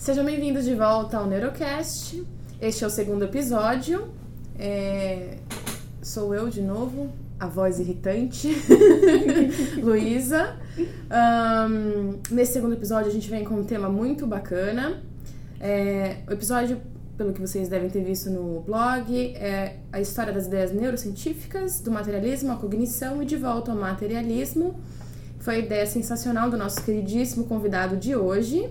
Sejam bem-vindos de volta ao Neurocast. Este é o segundo episódio. É... Sou eu de novo, a voz irritante, Luísa. Um, nesse segundo episódio, a gente vem com um tema muito bacana. É... O episódio, pelo que vocês devem ter visto no blog, é a história das ideias neurocientíficas, do materialismo à cognição e de volta ao materialismo. Foi a ideia sensacional do nosso queridíssimo convidado de hoje.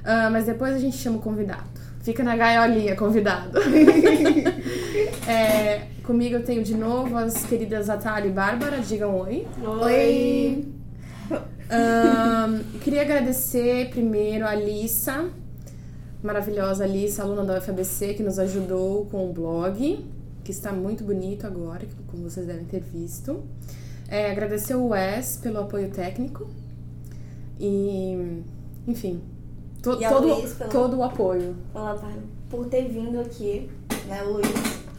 Uh, mas depois a gente chama o convidado. Fica na gaiolinha, convidado. é, comigo eu tenho de novo as queridas Atália e Bárbara. Digam oi. Oi. Um, queria agradecer primeiro a Alissa, maravilhosa Alissa, aluna da UFABC, que nos ajudou com o blog, que está muito bonito agora, como vocês devem ter visto. É, agradecer o Wes pelo apoio técnico. E, enfim, To, E todo, Luiz pela- todo o apoio. Ela tá por ter vindo aqui, né, Luiz?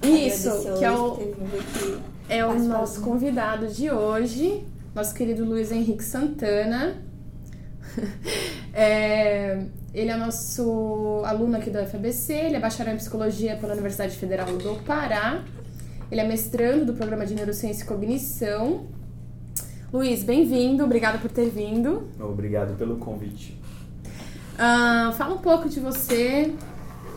Isso, Agradecer que é o- por ter vindo aqui. É o nosso do- convidado de hoje, nosso querido Luiz Henrique Santana. É, ele é nosso aluno aqui da UFABC, ele é bacharel em psicologia pela Universidade Federal do Pará. Ele é mestrando do programa de Neurociência e Cognição. Luiz, bem-vindo, obrigada por ter vindo. Obrigado pelo convite. Ah, fala um pouco de você,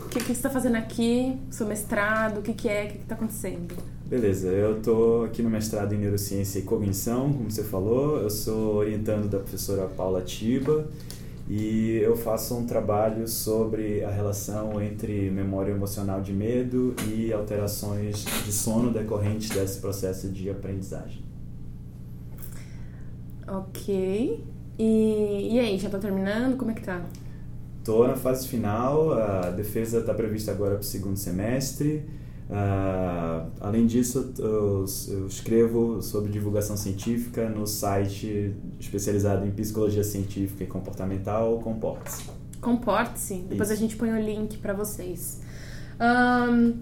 o que, que você está fazendo aqui, seu mestrado, o que, que é, o que está acontecendo. Beleza, eu tô aqui no mestrado em Neurociência e Cognição, como você falou. Eu sou orientando da professora Paula Tiba e eu faço um trabalho sobre a relação entre memória emocional de medo e alterações de sono decorrentes desse processo de aprendizagem. Ok. E, e aí, já tá terminando? Como é que tá? Tô na fase final, a defesa está prevista agora para o segundo semestre. Ah, além disso, eu, eu escrevo sobre divulgação científica no site especializado em psicologia científica e comportamental, Comporte-se. Comporte-se. Depois a gente põe o link pra vocês. Ahn,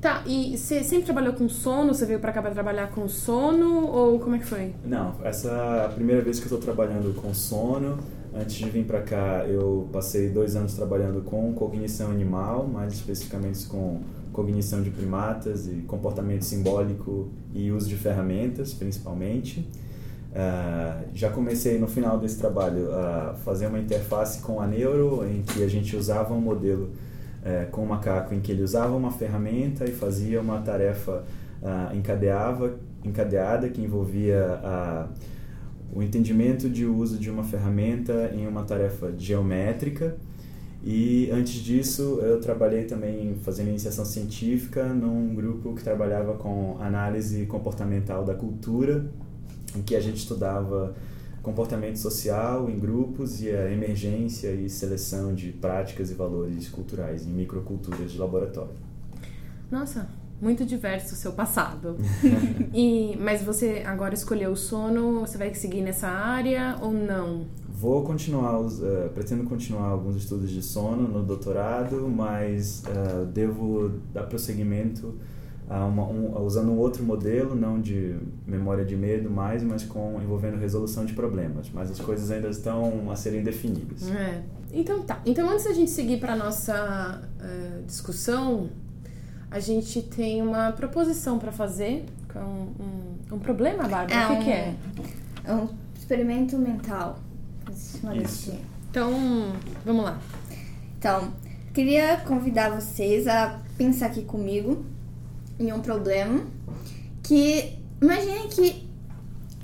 tá, e você sempre trabalhou com sono? Você veio pra cá pra trabalhar com sono? Ou como é que foi? Não, essa é a primeira vez que eu estou trabalhando com sono. Antes de vir para cá, eu passei dois anos trabalhando com cognição animal, mais especificamente com cognição de primatas e comportamento simbólico e uso de ferramentas, principalmente. Ah, já comecei no final desse trabalho a fazer uma interface com a neuro, em que a gente usava um modelo eh, com o macaco, em que ele usava uma ferramenta e fazia uma tarefa ah, encadeava, encadeada que envolvia a o entendimento de uso de uma ferramenta em uma tarefa geométrica. E antes disso, eu trabalhei também fazendo iniciação científica num grupo que trabalhava com análise comportamental da cultura, em que a gente estudava comportamento social em grupos e a emergência e seleção de práticas e valores culturais em microculturas de laboratório. Nossa, muito diverso o seu passado. e, mas você agora escolheu o sono, você vai seguir nessa área ou não? Vou continuar, eh, pretendo continuar alguns estudos de sono no doutorado, mas eh, devo dar prosseguimento a uma, um, usando um outro modelo, não de memória de medo mais, mas com envolvendo resolução de problemas. Mas as coisas ainda estão a serem definidas. É. Então tá. Então antes da gente seguir para nossa eh, discussão, a gente tem uma proposição para fazer com um, um problema, Bárbara. É o que, um- que é? É um experimento mental. Isso. Então, vamos lá. Então, queria convidar vocês a pensar aqui comigo em um problema que imagine que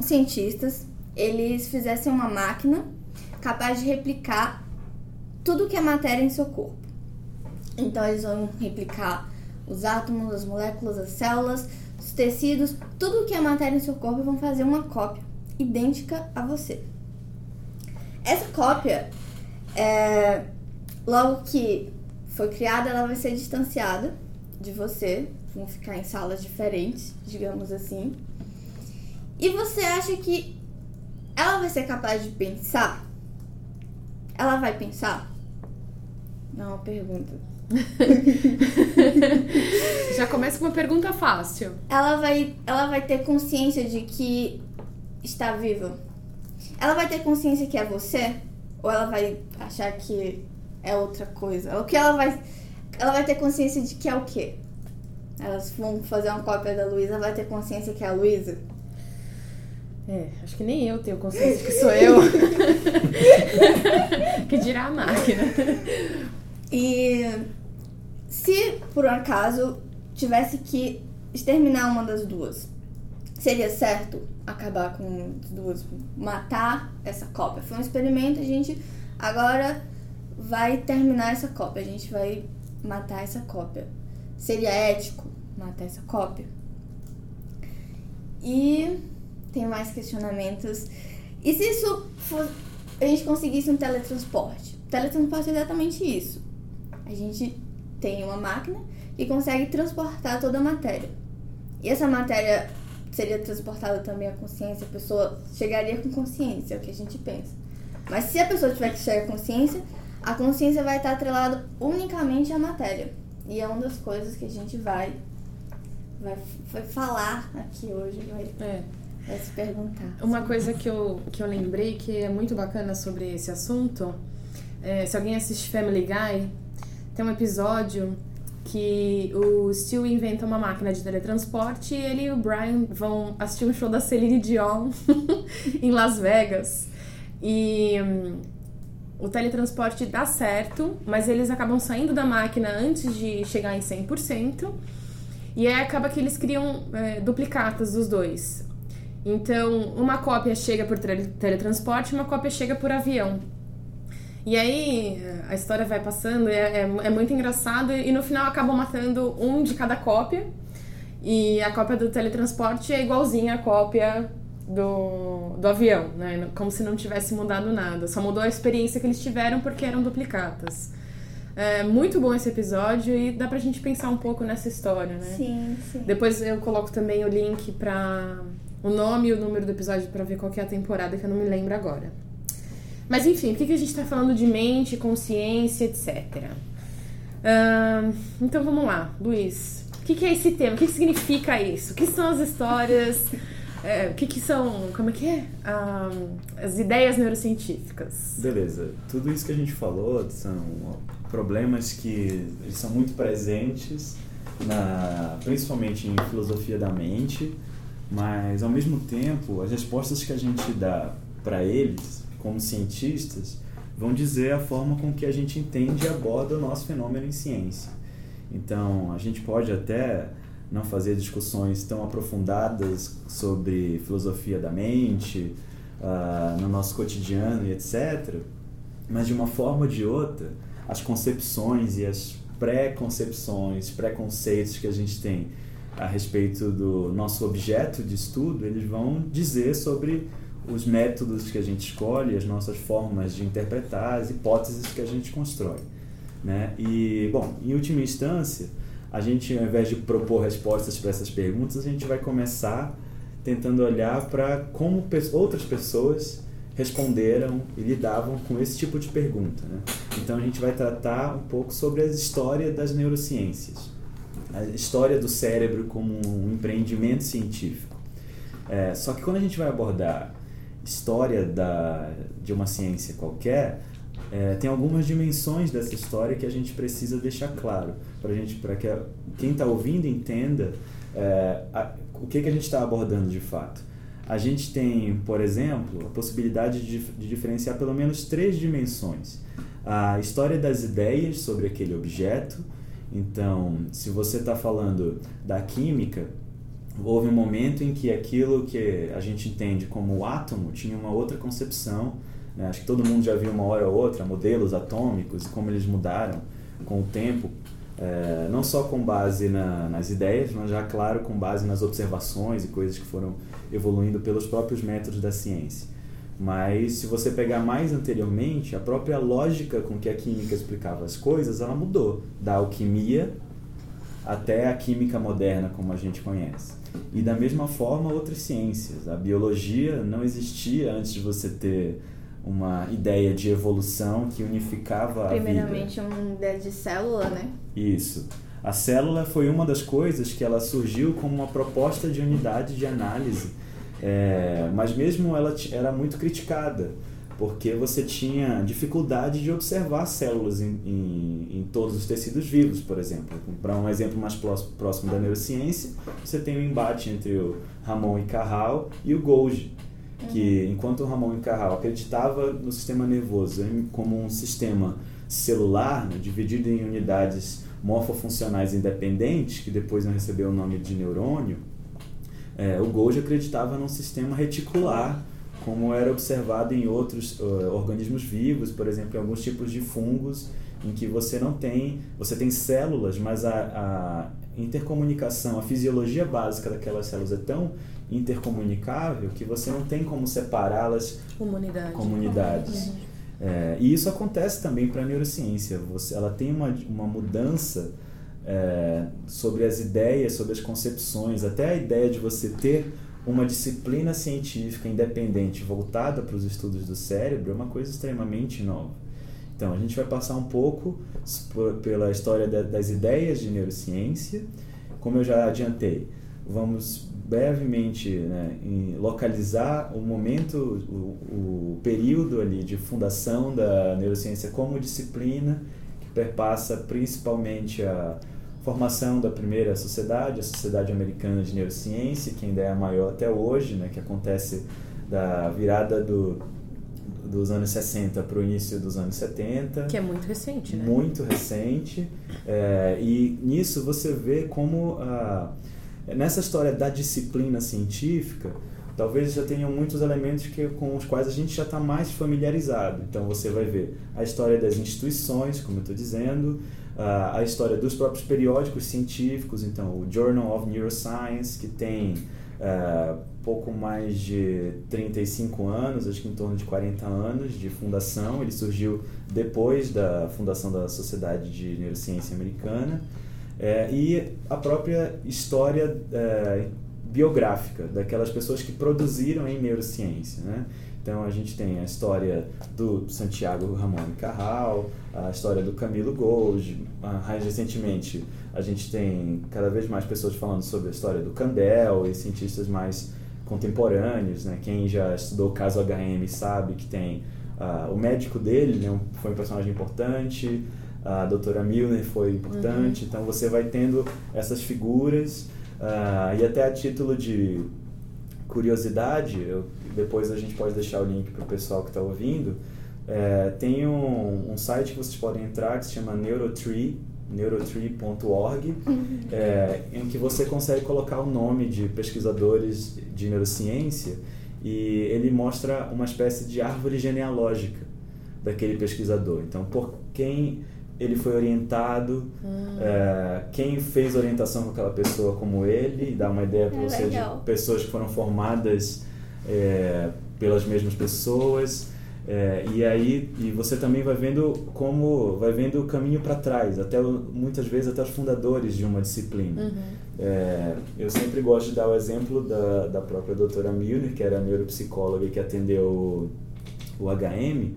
cientistas eles fizessem uma máquina capaz de replicar tudo que é matéria em seu corpo. Então eles vão replicar os átomos, as moléculas, as células, os tecidos, tudo que é matéria em seu corpo vão fazer uma cópia idêntica a você. Essa cópia é, logo que foi criada, ela vai ser distanciada de você. Vão ficar em salas diferentes, digamos assim. E você acha que ela vai ser capaz de pensar? Ela vai pensar? Não é uma pergunta. Já começa com uma pergunta fácil. Ela vai, ela vai ter consciência de que está viva? Ela vai ter consciência que é você? Ou ela vai achar que é outra coisa. O que ela vai. Ela vai ter consciência de que é o quê? Elas vão fazer uma cópia da Luísa, vai ter consciência que é a Luísa? É, acho que nem eu tenho consciência que sou eu. que dirá a máquina. E se por um acaso tivesse que exterminar uma das duas, seria certo acabar com as duas, matar essa cópia? Foi um experimento, a gente agora vai terminar essa cópia, a gente vai matar essa cópia. Seria ético matar essa cópia? E tem mais questionamentos. E se isso a gente conseguisse um teletransporte? Teletransporte é exatamente isso. A gente tem uma máquina que consegue transportar toda a matéria. E essa matéria seria transportada também à consciência, a pessoa chegaria com consciência, é o que a gente pensa. Mas se a pessoa tiver que chegar à consciência, a consciência vai estar atrelada unicamente à matéria. E é uma das coisas que a gente vai, vai, vai falar aqui hoje, vai, É. vai se perguntar. Uma coisa que eu, que eu lembrei que é muito bacana sobre esse assunto, é, se alguém assiste Family Guy, tem um episódio que o Stu inventa uma máquina de teletransporte e ele e o Brian vão assistir um show da Celine Dion em Las Vegas. E hum, o teletransporte dá certo, mas eles acabam saindo da máquina antes de chegar em 100%. E aí acaba que eles criam é, duplicatas dos dois. Então, uma cópia chega por tele- teletransporte e uma cópia chega por avião. E aí a história vai passando, é, é, é muito engraçado, e no final acabam matando um de cada cópia. E a cópia do teletransporte é igualzinha à cópia do, do avião, né? Como se não tivesse mudado nada. Só mudou a experiência que eles tiveram porque eram duplicatas. É muito bom esse episódio e dá pra gente pensar um pouco nessa história, né? Sim, sim. Depois eu coloco também o link pra o nome e o número do episódio pra ver qual que é a temporada que eu não me lembro agora. Mas enfim, por que, que a gente tá falando de mente, consciência, etc. Ahn, então vamos lá, Luiz. O que, que é esse tema? O que, que significa isso? O que são as histórias? É, o que, que são. Como é que é? As ideias neurocientíficas. Beleza. Tudo isso que a gente falou são problemas que eles são muito presentes, na, principalmente em filosofia da mente, mas ao mesmo tempo as respostas que a gente dá para eles, como cientistas, vão dizer a forma com que a gente entende e aborda o nosso fenômeno em ciência. Então, a gente pode até não fazer discussões tão aprofundadas sobre filosofia da mente, ah, no nosso cotidiano e etc. Mas de uma forma ou de outra, as concepções e as pré-concepções, preconceitos que a gente tem a respeito do nosso objeto de estudo, eles vão dizer sobre os métodos que a gente escolhe, as nossas formas de interpretar, as hipóteses que a gente constrói. Né? E, bom, em última instância, a gente, ao invés de propor respostas para essas perguntas, a gente vai começar tentando olhar para como outras pessoas responderam e lidavam com esse tipo de pergunta. Né? Então a gente vai tratar um pouco sobre a história das neurociências, a história do cérebro como um empreendimento científico. É, só que quando a gente vai abordar história da, de uma ciência qualquer, é, tem algumas dimensões dessa história que a gente precisa deixar claro para gente, para que a- quem está ouvindo entenda é, a- o que, que a gente está abordando de fato. A gente tem, por exemplo, a possibilidade de, de diferenciar pelo menos três dimensões: a história das ideias sobre aquele objeto. Então, se você está falando da química, houve um momento em que aquilo que a gente entende como átomo tinha uma outra concepção. né? Acho que todo mundo já viu uma hora ou outra modelos atômicos e como eles mudaram com o tempo, eh, não só com base na- nas ideias, mas já, claro, com base nas observações e coisas que foram evoluindo pelos próprios métodos da ciência. Mas se você pegar mais anteriormente, a própria lógica com que a química explicava as coisas, ela mudou da alquimia até a química moderna como a gente conhece. E da mesma forma outras ciências. A biologia não existia antes de você ter uma ideia de evolução que unificava a vida. Primeiramente, uma ideia de célula, né? Isso. A célula foi uma das coisas que ela surgiu como uma proposta de unidade de análise, é, mas mesmo ela era muito criticada, porque você tinha dificuldade de observar células em, em, em todos os tecidos vivos, por exemplo. Para um exemplo mais próximo da neurociência, você tem o um embate entre o Ramon e Carral e o Golgi, que enquanto o Ramon e Carral acreditava no sistema nervoso como um sistema celular, né, dividido em unidades morfofuncionais independentes, que depois vão receber o nome de neurônio, é, o Golgi acreditava num sistema reticular como era observado em outros uh, organismos vivos, por exemplo, em alguns tipos de fungos, em que você não tem, você tem células, mas a, a intercomunicação, a fisiologia básica daquelas células é tão intercomunicável que você não tem como separá-las comunidade. comunidades. É, e isso acontece também para a neurociência. Você, ela tem uma, uma mudança é, sobre as ideias, sobre as concepções, até a ideia de você ter uma disciplina científica independente voltada para os estudos do cérebro é uma coisa extremamente nova. Então, a gente vai passar um pouco pela história das ideias de neurociência. Como eu já adiantei, vamos brevemente né, localizar o momento, o, o período ali de fundação da neurociência como disciplina, que perpassa principalmente a formação da primeira sociedade, a Sociedade Americana de Neurociência, que ainda é a maior até hoje, né, que acontece da virada do, dos anos 60 para o início dos anos 70. Que é muito recente, né? Muito recente. É, e nisso você vê como, nessa história da disciplina científica, talvez já tenham muitos elementos que, com os quais a gente já está mais familiarizado. Então você vai ver a história das instituições, como eu estou dizendo, a história dos próprios periódicos científicos, então o Journal of Neuroscience, que tem uh, pouco mais de 35 anos, acho que em torno de 40 anos de fundação. Ele surgiu depois da fundação da Sociedade de Neurociência Americana. É, e a própria história é, biográfica daquelas pessoas que produziram em neurociência. Né? Então a gente tem a história do Santiago Ramon Carral, a história do Camilo Gold, mais recentemente a gente tem cada vez mais pessoas falando sobre a história do Candel e cientistas mais contemporâneos, né? Quem já estudou o caso HM sabe que tem uh, o médico dele, né? foi um personagem importante, a doutora Milner foi importante, uhum. então você vai tendo essas figuras uh, e até a título de curiosidade, eu, depois a gente pode deixar o link para o pessoal que está ouvindo, é, tem um, um, site que vocês podem entrar que se chama Neurotree, neurotree.org, uhum. é, em que você consegue colocar o nome de pesquisadores de neurociência e ele mostra uma espécie de árvore genealógica daquele pesquisador. Então, por quem ele foi orientado, uhum. é, quem fez orientação com aquela pessoa como ele, dá uma ideia para é você legal. de pessoas que foram formadas é, pelas mesmas pessoas. É, e aí e você também vai vendo como vai vendo o caminho para trás até muitas vezes até os fundadores de uma disciplina uhum. é, eu sempre gosto de dar o exemplo da, da própria doutora Milner que era neuropsicóloga e que atendeu o, o HM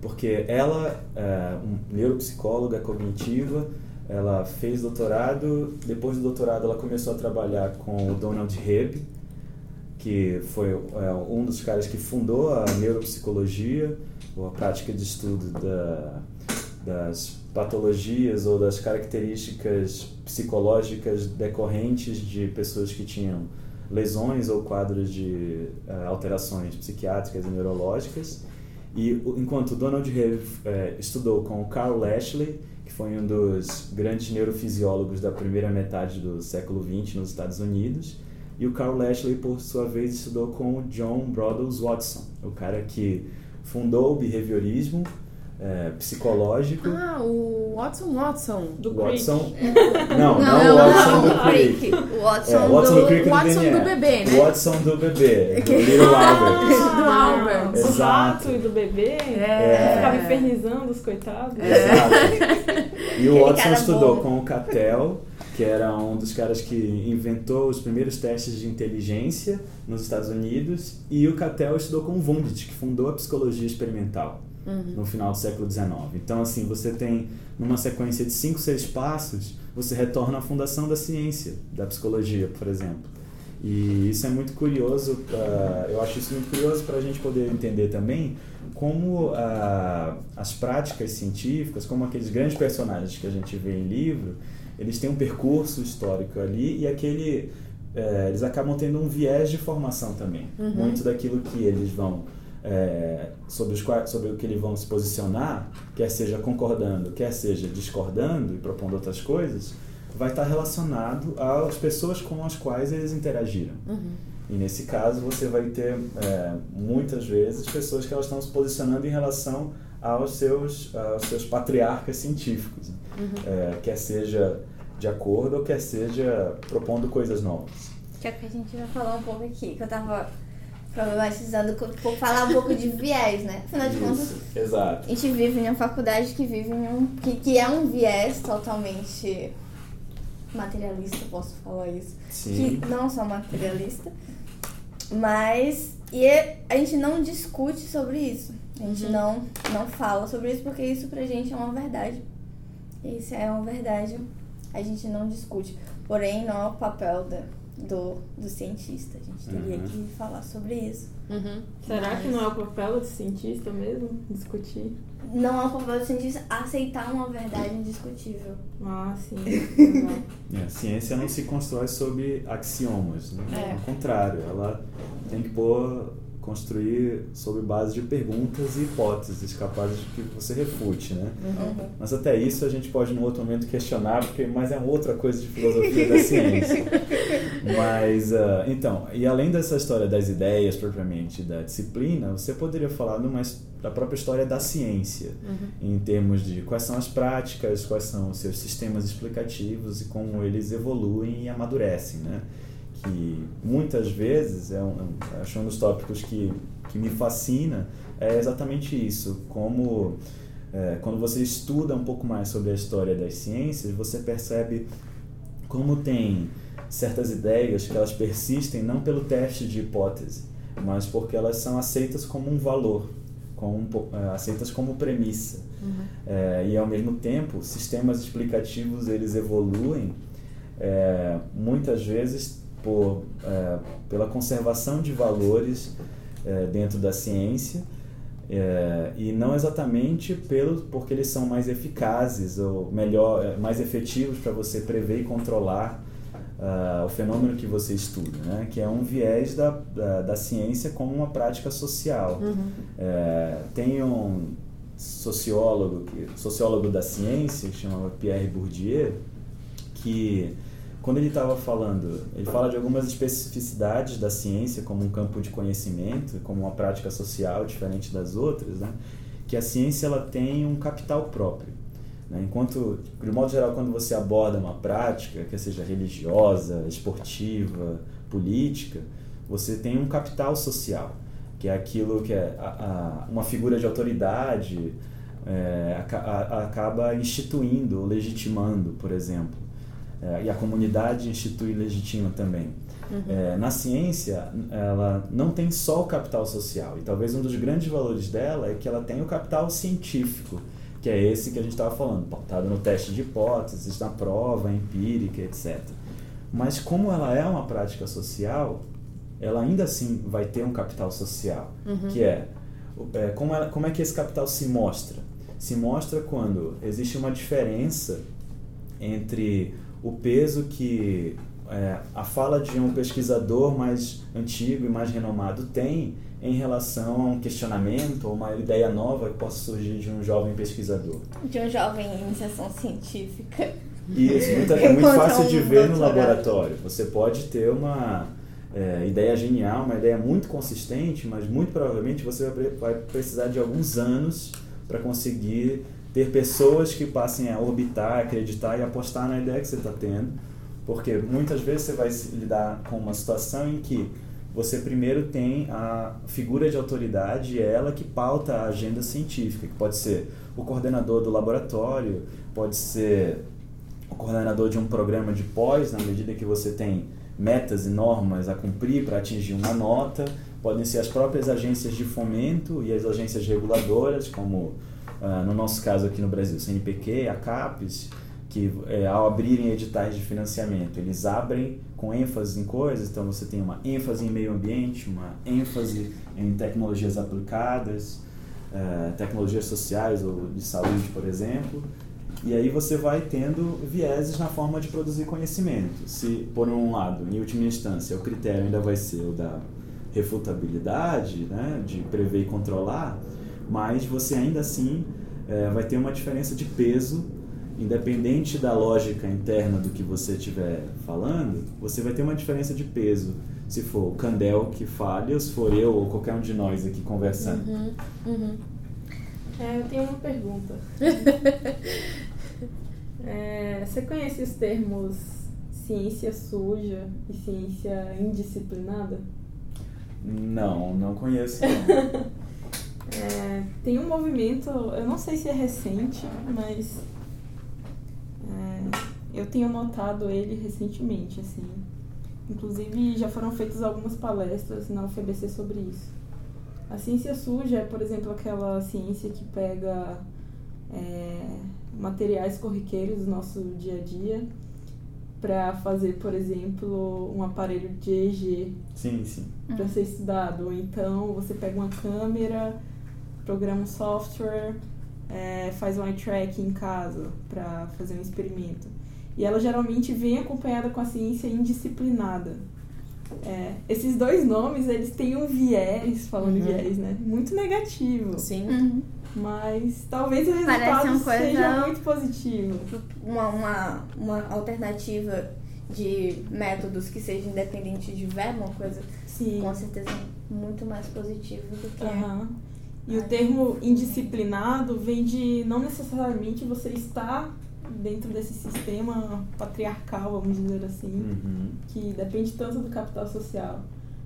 porque ela é uma neuropsicóloga cognitiva ela fez doutorado depois do doutorado ela começou a trabalhar com o Donald Hebb que foi é, um dos caras que fundou a neuropsicologia, ou a prática de estudo da, das patologias ou das características psicológicas decorrentes de pessoas que tinham lesões ou quadros de uh, alterações psiquiátricas e neurológicas. E enquanto Donald Hebb uh, estudou com Carl Lashley, que foi um dos grandes neurofisiólogos da primeira metade do século XX nos Estados Unidos, e o Carl Lashley, por sua vez, estudou com o John Broadus Watson, o cara que fundou o behaviorismo é, psicológico. Ah, o Watson Watson do Watson. Não, não, não, o Watson do Creek. O Watson, é, Watson do, do, Creek do Watson do bebê, né? O Watson do bebê, do Little Albert. do Albert. Exato. Do rato e do bebê. É. Ficava infernizando os coitados. É. Exato. E o Watson estudou bom. com o Cattell que era um dos caras que inventou os primeiros testes de inteligência nos Estados Unidos, e o Cattell estudou com o Wundt, que fundou a psicologia experimental uhum. no final do século XIX. Então, assim, você tem, numa sequência de cinco, seis passos, você retorna à fundação da ciência, da psicologia, por exemplo. E isso é muito curioso, pra, eu acho isso muito curioso para a gente poder entender também como ah, as práticas científicas, como aqueles grandes personagens que a gente vê em livro, eles têm um percurso histórico ali e aquele é, eles acabam tendo um viés de formação também. Uhum. Muito daquilo que eles vão é, sobre, os, sobre o que eles vão se posicionar, quer seja concordando, quer seja discordando e propondo outras coisas, vai estar relacionado às pessoas com as quais eles interagiram. Uhum. E nesse caso você vai ter é, muitas vezes pessoas que elas estão se posicionando em relação aos seus, aos seus patriarcas científicos, né? uhum. é, quer seja de acordo ou quer seja propondo coisas novas. Que é o que a gente vai falar um pouco aqui, que eu estava problematizando, por falar um pouco de viés, né? Afinal de contas, exato. a gente vive em uma faculdade que vive em um. que, que é um viés totalmente materialista, posso falar isso. Sim. Que não só materialista, mas. E a gente não discute sobre isso. A gente uhum. não, não fala sobre isso porque isso pra gente é uma verdade. Isso é uma verdade. A gente não discute. Porém, não é o papel da, do, do cientista. A gente teria uhum. que falar sobre isso. Uhum. Será Mas... que não é o papel do cientista mesmo discutir? Não é o papel do cientista aceitar uma verdade indiscutível. Ah, sim. é, a ciência não se constrói sobre axiomas. Né? É. Ao contrário, ela tem que pôr construir sobre base de perguntas e hipóteses capazes de que você refute, né? Uhum. Mas até isso a gente pode, num outro momento, questionar, porque mas é outra coisa de filosofia da ciência. Mas, uh, então, e além dessa história das ideias propriamente da disciplina, você poderia falar numa, da própria história da ciência, uhum. em termos de quais são as práticas, quais são os seus sistemas explicativos e como eles evoluem e amadurecem, né? Que muitas vezes é um, acho um dos tópicos que, que me fascina é exatamente isso como é, quando você estuda um pouco mais sobre a história das ciências você percebe como tem certas ideias que elas persistem não pelo teste de hipótese mas porque elas são aceitas como um valor como, é, aceitas como premissa uhum. é, e ao mesmo tempo sistemas explicativos eles evoluem é, muitas vezes por, é, pela conservação de valores é, dentro da ciência é, e não exatamente pelo porque eles são mais eficazes ou melhor é, mais efetivos para você prever e controlar uh, o fenômeno que você estuda né que é um viés da, da, da ciência como uma prática social uhum. É, tem um sociólogo sociólogo da ciência que chama Pierre Bourdieu que quando ele estava falando, ele fala de algumas especificidades da ciência como um campo de conhecimento, como uma prática social diferente das outras, né? que a ciência ela tem um capital próprio. Né? Enquanto, de modo geral, quando você aborda uma prática, que seja religiosa, esportiva, política, você tem um capital social, que é aquilo que é a, a, uma figura de autoridade é, a, acaba instituindo, legitimando, por exemplo é, e a comunidade institui e legitima também. Uhum. É, na ciência, ela não tem só o capital social, e talvez um dos grandes valores dela é que ela tem o capital científico, que é esse que a gente estava falando, pautado no teste de hipóteses, na prova empírica, etc. Mas como ela é uma prática social, ela ainda assim vai ter um capital social, uhum. que é, é como, ela, como é que esse capital se mostra? Se mostra quando existe uma diferença entre o peso que é, a fala de um pesquisador mais antigo e mais renomado tem em relação a um questionamento ou uma ideia nova que possa surgir de um jovem pesquisador. De um jovem em iniciação científica. Isso, muito, é muito fácil de ver no laboratório. Você pode ter uma é, ideia genial, uma ideia muito consistente, mas muito provavelmente você vai precisar de alguns anos para conseguir ter pessoas que passem a orbitar, acreditar e apostar na ideia que você está tendo, porque muitas vezes você vai lidar com uma situação em que você primeiro tem a figura de autoridade é ela que pauta a agenda científica, que pode ser o coordenador do laboratório, pode ser o coordenador de um programa de pós, na medida que você tem metas e normas a cumprir para atingir uma nota, podem ser as próprias agências de fomento e as agências reguladoras, como Uh, no nosso caso aqui no Brasil, CNPq, a CAPES, que é, ao abrirem editais de financiamento, eles abrem com ênfase em coisas, então você tem uma ênfase em meio ambiente, uma ênfase em tecnologias aplicadas, uh, tecnologias sociais ou de saúde, por exemplo, e aí você vai tendo vieses na forma de produzir conhecimento. Se, por um lado, em última instância, o critério ainda vai ser o da refutabilidade, né, de prever e controlar, mas você ainda assim é, vai ter uma diferença de peso, independente da lógica interna do que você estiver falando, você vai ter uma diferença de peso se for o Candel que fale, ou se for eu ou qualquer um de nós aqui conversando. Uhum, uhum. É, eu tenho uma pergunta. é, você conhece os termos ciência suja e ciência indisciplinada? Não, não conheço. Não. é, tem um movimento, eu não sei se é recente, mas é, eu tenho notado ele recentemente, assim. Inclusive já foram feitas algumas palestras na UFBC sobre isso. A ciência suja é, por exemplo, aquela ciência que pega é, materiais corriqueiros do nosso dia a dia para fazer, por exemplo, um aparelho de EEG sim, sim. para ser estudado. Ou então você pega uma câmera, programa um software, é, faz um eye tracking em casa para fazer um experimento. E ela geralmente vem acompanhada com a ciência indisciplinada. É, esses dois nomes, eles têm um viés, falando uhum. viés, né? Muito negativo. Sim. Uhum. Mas talvez o resultado coisa, seja muito positivo. Uma, uma, uma alternativa de métodos que seja independente de verbo, uma coisa Sim. com certeza muito mais positiva do que. Uhum. E o termo indisciplinado vem de não necessariamente você estar dentro desse sistema patriarcal, vamos dizer assim, uhum. que depende tanto do capital social.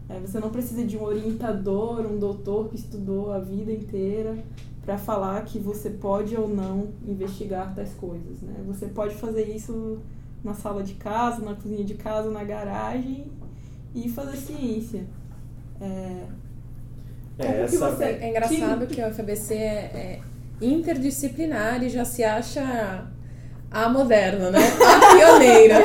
É, você não precisa de um orientador, um doutor que estudou a vida inteira para falar que você pode ou não investigar tais coisas. Né? Você pode fazer isso na sala de casa, na cozinha de casa, na garagem e fazer ciência. É, é, essa... você... é engraçado que, que a UFBC é, é interdisciplinar e já se acha a moderna, né? A pioneira.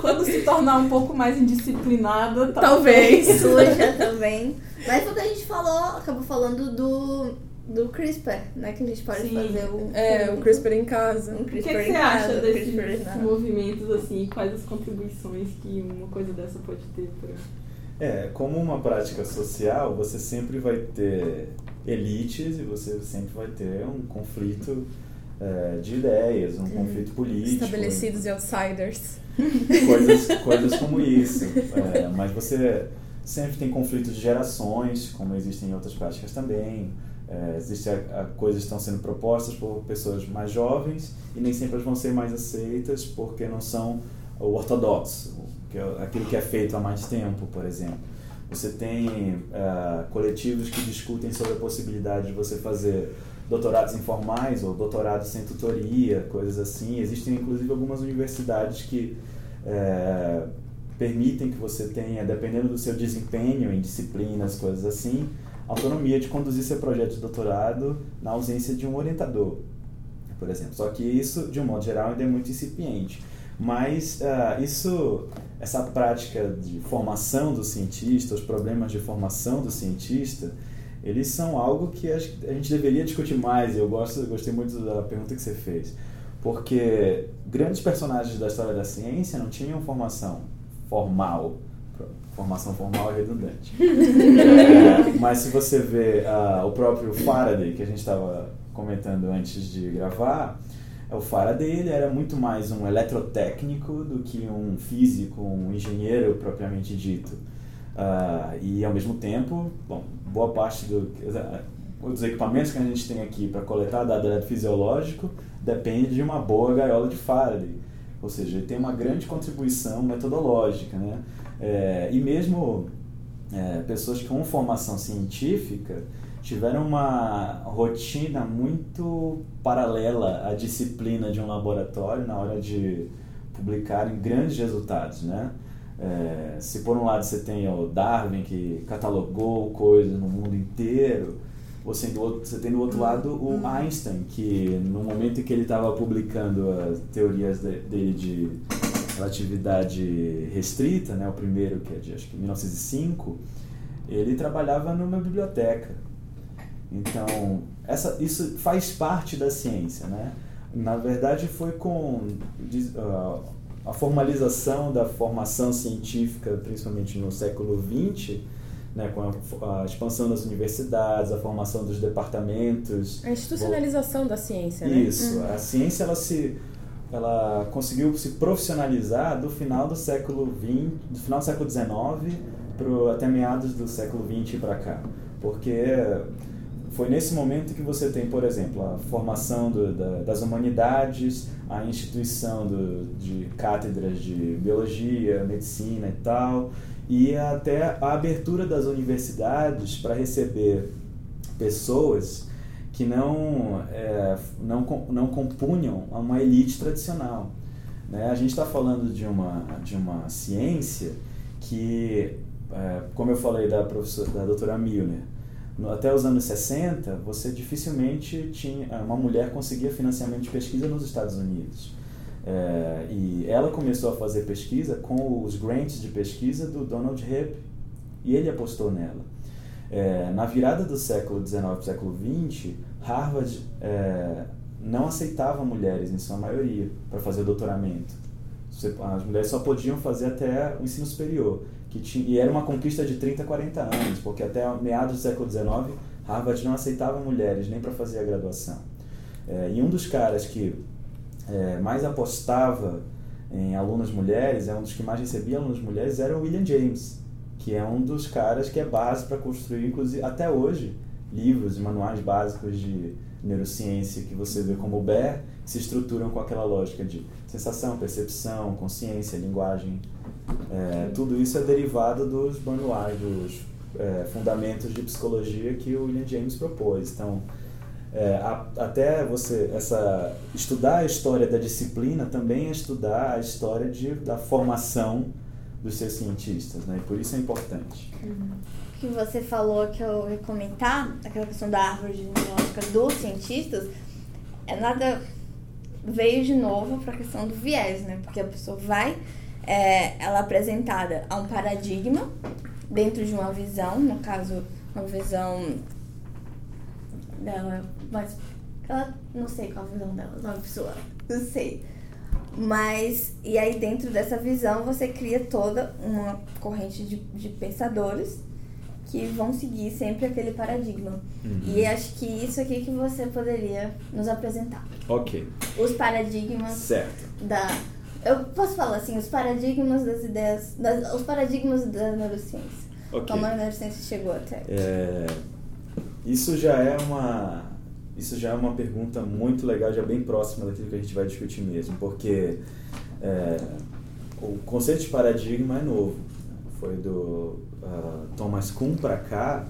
Quando se tornar um pouco mais indisciplinada, talvez. talvez. Suja também. Mas o que a gente falou, acabou falando do, do CRISPR, né? Que a gente pode Sim. fazer o. É, o CRISPR em casa. Um CRISPR o que, que você casa, acha desses movimentos, assim? Quais as contribuições que uma coisa dessa pode ter para. É, como uma prática social, você sempre vai ter elites e você sempre vai ter um conflito é, de ideias, um conflito político. Estabelecidos e outsiders. Coisas, coisas como isso. É, mas você sempre tem conflitos de gerações, como existem em outras práticas também. É, existem a, a, coisas que estão sendo propostas por pessoas mais jovens e nem sempre elas vão ser mais aceitas porque não são o ortodoxo, que é aquilo que é feito há mais tempo, por exemplo. Você tem uh, coletivos que discutem sobre a possibilidade de você fazer doutorados informais ou doutorados sem tutoria, coisas assim. Existem inclusive algumas universidades que é, permitem que você tenha, dependendo do seu desempenho em disciplinas, coisas assim, autonomia de conduzir seu projeto de doutorado na ausência de um orientador, por exemplo. Só que isso, de um modo geral, ainda é muito incipiente. Mas uh, isso, essa prática de formação do cientista, os problemas de formação do cientista, eles são algo que a gente deveria discutir mais. Eu gosto, gostei muito da pergunta que você fez. Porque grandes personagens da história da ciência não tinham formação formal. Formação formal é redundante. é, mas se você vê uh, o próprio Faraday, que a gente estava comentando antes de gravar, o Faraday ele era muito mais um eletrotécnico do que um físico, um engenheiro propriamente dito. Uh, e ao mesmo tempo, bom, boa parte do, dos equipamentos que a gente tem aqui para coletar dado eletrofisiológico depende de uma boa gaiola de Faraday. Ou seja, ele tem uma grande contribuição metodológica. Né? É, e mesmo é, pessoas com formação científica tiveram uma rotina muito paralela à disciplina de um laboratório na hora de publicarem grandes resultados. Né? É, se por um lado você tem o Darwin que catalogou coisas no mundo inteiro, você, do outro, você tem do outro lado o Einstein, que no momento em que ele estava publicando as teorias de, dele de relatividade restrita, né, o primeiro que é de acho que 1905, ele trabalhava numa biblioteca. Então, essa, isso faz parte da ciência, né? Na verdade, foi com uh, a formalização da formação científica, principalmente no século XX, né, com a, a, expansão das universidades, a formação dos departamentos. A institucionalização da ciência, né? Isso. Uhum. A ciência, ela se ela conseguiu se profissionalizar do final do século XX, do final do século XIX pro, até meados do século XX para cá. Porque foi nesse momento que você tem, por exemplo, a formação do, da, das humanidades, a instituição do, de cátedras de biologia, medicina e tal, e até a abertura das universidades para receber pessoas que não, é, não, não compunham uma elite tradicional. Né? A gente está falando de uma, de uma ciência que, é, como eu falei da, professora, da doutora Milner, até os anos 60, você dificilmente tinha uma mulher conseguia financiamento de pesquisa nos Estados Unidos. É, e ela começou a fazer pesquisa com os grants de pesquisa do Donald Hebb e ele apostou nela. É, na virada do século XIX século XX, Harvard é, não aceitava mulheres, em sua maioria, para fazer o doutoramento. As mulheres só podiam fazer até o ensino superior. Que tinha, e era uma conquista de 30, 40 anos, porque até meados do século XIX, Harvard não aceitava mulheres nem para fazer a graduação. É, e um dos caras que é, mais apostava em alunas mulheres, é um dos que mais recebia alunas mulheres, era o William James, que é um dos caras que é base para construir, inclusive até hoje, livros e manuais básicos de neurociência que você vê como BER, se estruturam com aquela lógica de sensação, percepção, consciência, linguagem. É, tudo isso é derivado dos manuais, dos é, fundamentos de psicologia que o William James propôs. Então, é, a, até você essa estudar a história da disciplina também é estudar a história de, da formação dos seus cientistas, né? E por isso é importante. Uhum. Que você falou que eu ia comentar, aquela questão da árvore genealógica dos cientistas, é nada veio de novo para a questão do viés, né? Porque a pessoa vai, é, ela é apresentada a um paradigma dentro de uma visão, no caso, uma visão dela, mas ela não sei qual a visão dela, uma pessoa, não sei. Mas, e aí dentro dessa visão você cria toda uma corrente de, de pensadores que vão seguir sempre aquele paradigma. Uhum. E acho que isso aqui que você poderia nos apresentar. Ok. Os paradigmas certo. da. Eu posso falar assim, os paradigmas das ideias. Das, os paradigmas da neurociência. Okay. Como a neurociência chegou até. É, isso já é uma. Isso já é uma pergunta muito legal, já bem próxima daquilo que a gente vai discutir mesmo, porque é, o conceito de paradigma é novo. Foi do uh, Thomas Kuhn para cá,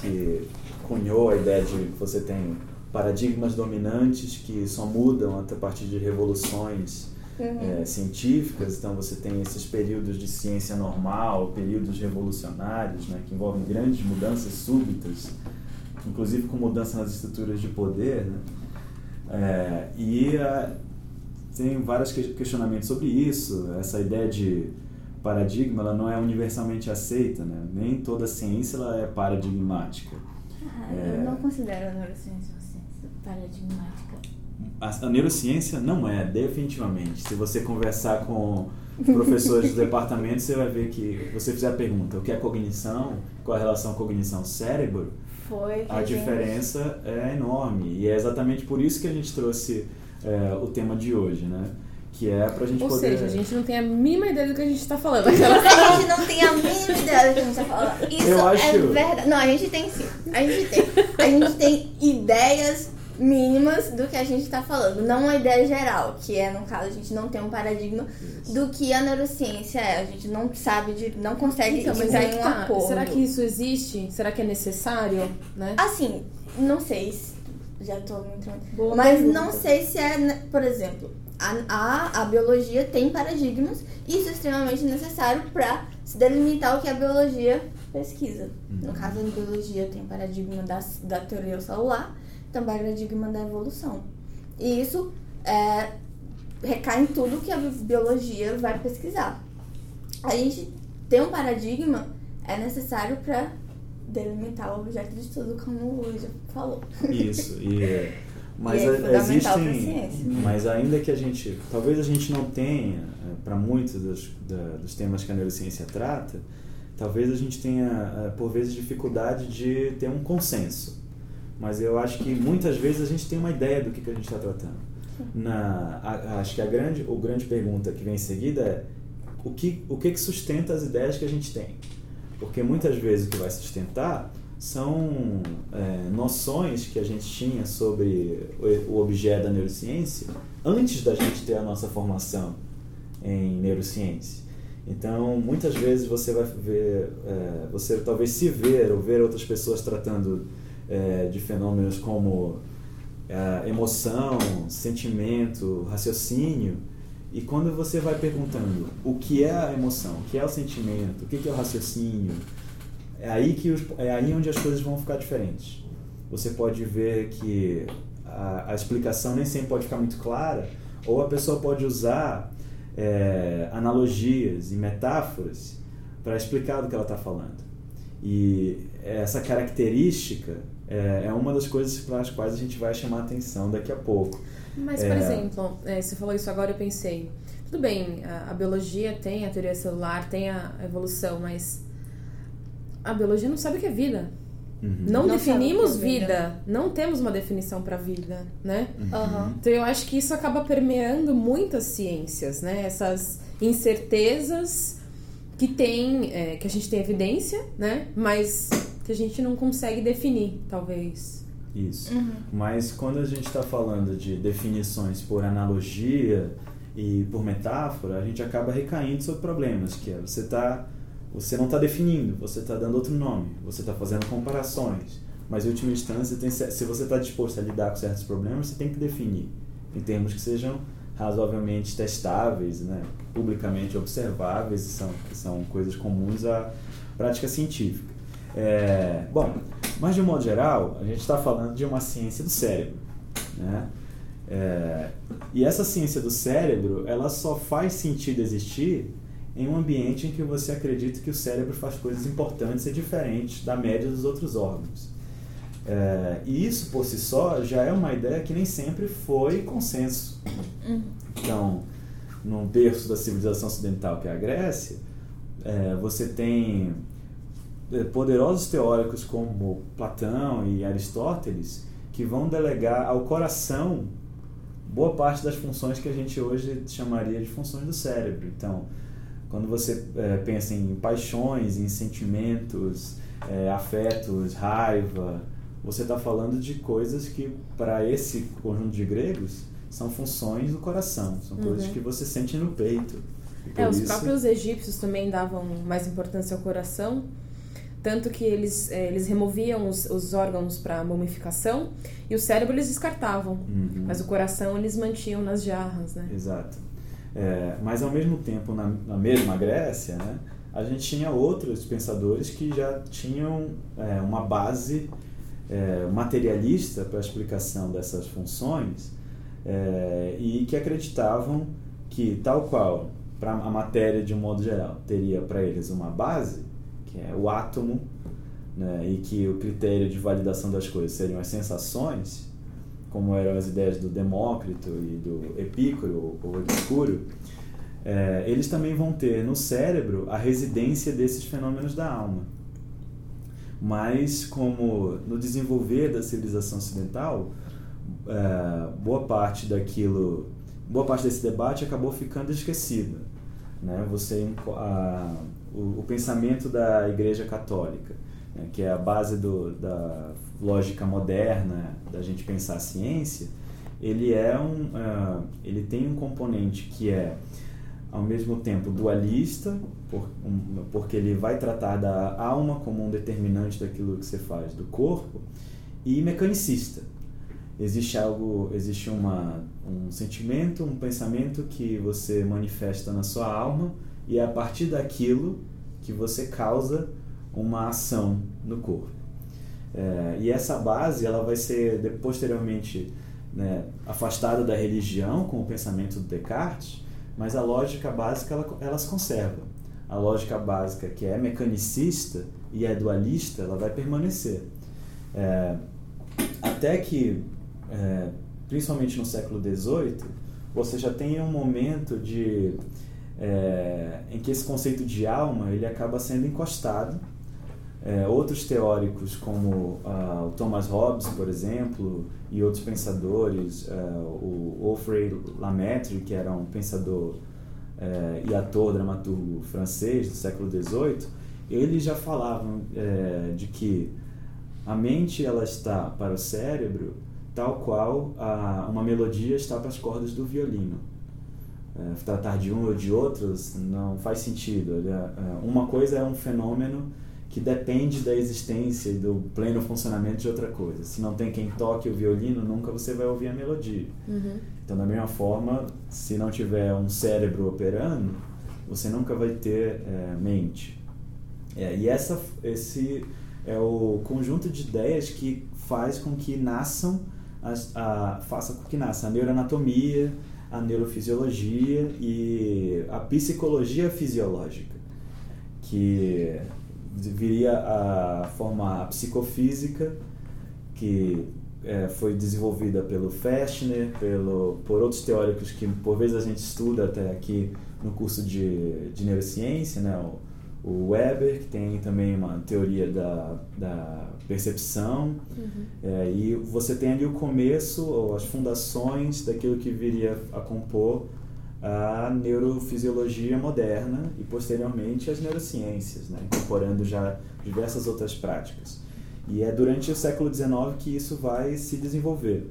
que cunhou a ideia de que você tem paradigmas dominantes que só mudam a partir de revoluções uhum. é, científicas. Então você tem esses períodos de ciência normal, períodos revolucionários, né, que envolvem grandes mudanças súbitas, inclusive com mudança nas estruturas de poder. Né? É, e uh, tem vários questionamentos sobre isso, essa ideia de paradigma ela não é universalmente aceita, né? Nem toda ciência ela é paradigmática. Ah, é... Eu não considero a neurociência uma ciência paradigmática. A, neurociência não é, definitivamente. Se você conversar com professores do departamento, você vai ver que você fizer a pergunta, o que é cognição, qual é a relação cognição-cérebro, a, a diferença é enorme. E é exatamente por isso que a gente trouxe é, o tema de hoje, né? que é pra gente Ou poder... Ou seja, a gente não tem a mínima ideia do que a gente tá falando. a gente não tem a mínima ideia do que a gente tá falando. Isso Eu acho... é verdade. Não, a gente tem sim. A gente tem. A gente tem ideias mínimas do que a gente está falando, não uma ideia geral, que é, no caso, a gente não tem um paradigma do que a neurociência é. A gente não sabe, de, não consegue então, mas aí um tá. acordo. Será que isso existe? Será que é necessário? Né? Assim, não sei. Já tô me entrando. Mas pergunta. não sei se é, né, por exemplo, a, a, a biologia tem paradigmas e isso é extremamente necessário para se delimitar o que a biologia pesquisa. No Uhum. caso, em biologia tem o paradigma da, da teoria celular, tem o paradigma da evolução. E isso é, recai em tudo que a biologia vai pesquisar. A gente ter um paradigma é necessário para delimitar o objeto de estudo, como o Luiz já falou. Isso, e, mas E é existem. Mas ainda que a gente. Talvez a gente não tenha, para muitos dos, dos temas que a neurociência trata, talvez a gente tenha, eh, por vezes, dificuldade de ter um consenso. Mas eu acho que muitas vezes a gente tem uma ideia do que, que a gente está tratando. Na, a- acho que a grande, o grande pergunta que vem em seguida é o que, o que, que sustenta as ideias que a gente tem? Porque muitas vezes o que vai sustentar são é, noções que a gente tinha sobre o, o objeto da neurociência antes da gente ter a nossa formação em neurociência. Então, muitas vezes você vai ver, é, você talvez se ver ou ver outras pessoas tratando é, de fenômenos como é, emoção, sentimento, raciocínio, e quando você vai perguntando o que é a emoção, o que é o sentimento, o que é o raciocínio, é aí, que os, é aí onde as coisas vão ficar diferentes. Você pode ver que a, a explicação nem sempre pode ficar muito clara, ou a pessoa pode usar é, analogias e metáforas para explicar do que ela está falando. E essa característica é, é uma das coisas para as quais a gente vai chamar atenção daqui a pouco. Mas, É. por exemplo, é, você falou isso agora, eu pensei. Tudo bem, a, a biologia tem a teoria celular, tem a evolução, mas a biologia não sabe o que é vida. Uhum. Não, Não definimos é vida. vida. Não temos uma definição para vida, né? Uhum. Então eu acho que isso acaba permeando muitas ciências, né? Essas incertezas que tem, é, que a gente tem evidência, né? Mas que a gente não consegue definir, talvez. Isso. Uhum. Mas quando a gente está falando de definições por analogia e por metáfora, a gente acaba recaindo sobre problemas, que é você tá você não está definindo, você está dando outro nome, você está fazendo comparações. Mas em última instância, tem, se você está disposto a lidar com certos problemas, você tem que definir em termos que sejam razoavelmente testáveis, né? publicamente observáveis, são, que são coisas comuns à prática científica. É, bom, mas de um modo geral, a gente está falando de uma ciência do cérebro. Né? É, e essa ciência do cérebro, ela só faz sentido existir em um ambiente em que você acredita que o cérebro faz coisas importantes e diferentes da média dos outros órgãos. É, e isso por si só já é uma ideia que nem sempre foi consenso. Então, num berço da civilização ocidental que é a Grécia, é, você tem poderosos teóricos como Platão e Aristóteles que vão delegar ao coração boa parte das funções que a gente hoje chamaria de funções do cérebro. Então, quando você é, pensa em paixões, em sentimentos, é, afetos, raiva, você está falando de coisas que, para esse conjunto de gregos, são funções do coração, são coisas que você sente no peito. É, os isso- próprios egípcios também davam mais importância ao coração, tanto que eles, é, eles removiam os, os órgãos para mumificação e o cérebro eles descartavam, Uhum. mas o coração eles mantinham nas jarras, né? Exato. É, mas ao mesmo tempo, na, na mesma Grécia, né, a gente tinha outros pensadores que já tinham é, uma base é, materialista para a explicação dessas funções é, e que acreditavam que, tal qual para a matéria de um modo geral teria para eles uma base, que é o átomo, né, e que o critério de validação das coisas seriam as sensações, como eram as ideias do Demócrito e do Epícoro ou Epicúrio, é, eles também vão ter no cérebro a residência desses fenômenos da alma. Mas, como no desenvolver da civilização ocidental, é, boa parte daquilo, boa parte desse debate acabou ficando esquecida. Né? Você, a, o, o pensamento da Igreja Católica, né, que é a base do, da lógica moderna da gente pensar a ciência, ele é um, ah, ele tem um componente que é ao mesmo tempo dualista, por, um, porque ele vai tratar da alma como um determinante daquilo que você faz do corpo, e mecanicista. Existe algo, existe uma, um sentimento, um pensamento que você manifesta na sua alma e é a partir daquilo que você causa uma ação no corpo. É, e essa base ela vai ser posteriormente né, afastada da religião com o pensamento do Descartes, mas a lógica básica ela, ela se conserva. A lógica básica que é mecanicista e é dualista, ela vai permanecer. É, até que, é, principalmente no século XVIII, você já tem um momento de é, em que esse conceito de alma ele acaba sendo encostado. É, outros teóricos, como uh, o Thomas Hobbes, por exemplo, e outros pensadores, uh, o Alfred Lamaitre, que era um pensador uh, e ator, dramaturgo francês do século XVIII, eles já falavam de que a mente ela está para o cérebro tal qual uma melodia está para as cordas do violino é, tratar de um ou de outros não faz sentido. É, uma coisa é um fenômeno que depende da existência e do pleno funcionamento de outra coisa. Se não tem quem toque o violino, nunca você vai ouvir a melodia. Uhum. Então, da mesma forma, se não tiver um cérebro operando, você nunca vai ter é, mente. É, e essa, esse é o conjunto de ideias que faz com que nasçam, a, a, faça com que nasça a neuroanatomia, a neurofisiologia e a psicologia fisiológica, que viria a formar a psicofísica, que é, foi desenvolvida pelo Fechner, pelo, por outros teóricos que por vezes a gente estuda até aqui no curso de, de neurociência, né? o, o Weber, que tem também uma teoria da, da percepção, uhum. é, e você tem ali o começo, ou as fundações daquilo que viria a compor a neurofisiologia moderna e posteriormente as neurociências, né, incorporando já diversas outras práticas. E é durante o século XIX que isso vai se desenvolver.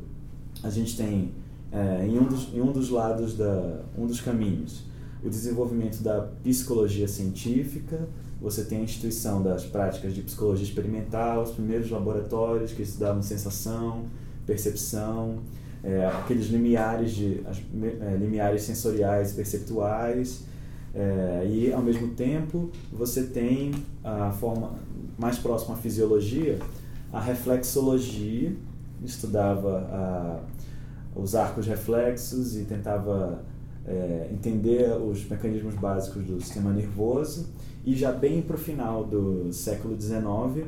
A gente tem é, em, um dos, em um dos lados da um dos caminhos o desenvolvimento da psicologia científica, você tem a instituição das práticas de psicologia experimental, os primeiros laboratórios que estudavam sensação, percepção, é, aqueles limiares, de, as, é, limiares sensoriais perceptuais, é, e ao mesmo tempo você tem a forma mais próxima à fisiologia, a reflexologia, estudava a, os arcos reflexos e tentava é, entender os mecanismos básicos do sistema nervoso e já bem para o final do século XIX,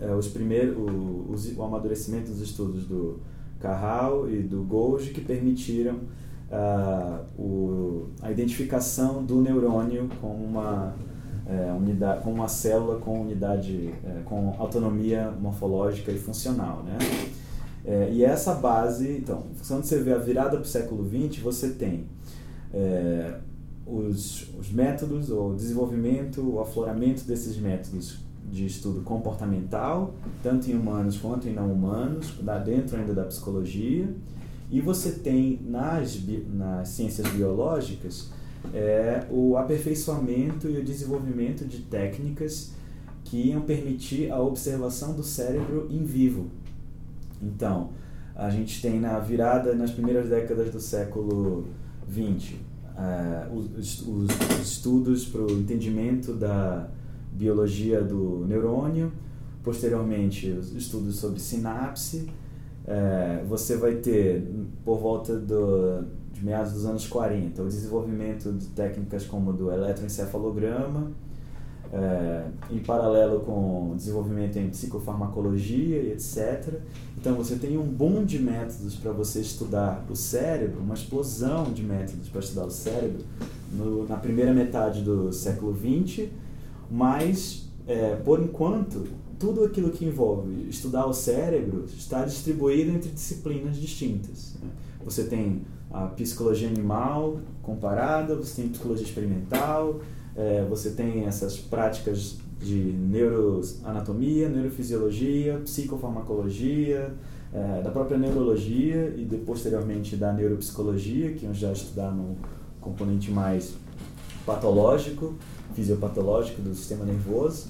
é, os primeiros, o, o amadurecimento dos estudos do Carral e do Golgi que permitiram uh, o, a identificação do neurônio com uma é, unidade, com uma célula com unidade, é, com autonomia morfológica e funcional, né? É, e essa base, então, quando você vê a virada para o século XX, você tem é, os, os métodos, o desenvolvimento, o afloramento desses métodos de estudo comportamental, tanto em humanos quanto em não humanos, dentro ainda da psicologia. E você tem nas, nas ciências biológicas é, o aperfeiçoamento e o desenvolvimento de técnicas que iam permitir a observação do cérebro em vivo. Então, a gente tem na virada, nas primeiras décadas do século 20. Uh, os, os, estudos para o entendimento da biologia do neurônio, posteriormente os estudos sobre sinapse. Uh, você vai ter, por volta do, de meados dos anos 40, o desenvolvimento de técnicas como do eletroencefalograma, é, em paralelo com desenvolvimento em psicofarmacologia e etc. Então você tem um boom de métodos para você estudar o cérebro, uma explosão de métodos para estudar o cérebro no, na primeira metade do século XX, mas é, por enquanto tudo aquilo que envolve estudar o cérebro está distribuído entre disciplinas distintas. Né? Você tem a psicologia animal comparada, você tem psicologia experimental, é, você tem essas práticas de neuroanatomia, neurofisiologia, psicofarmacologia, é, da própria neurologia e de, posteriormente da neuropsicologia, que já estudar no componente mais patológico, fisiopatológico do sistema nervoso.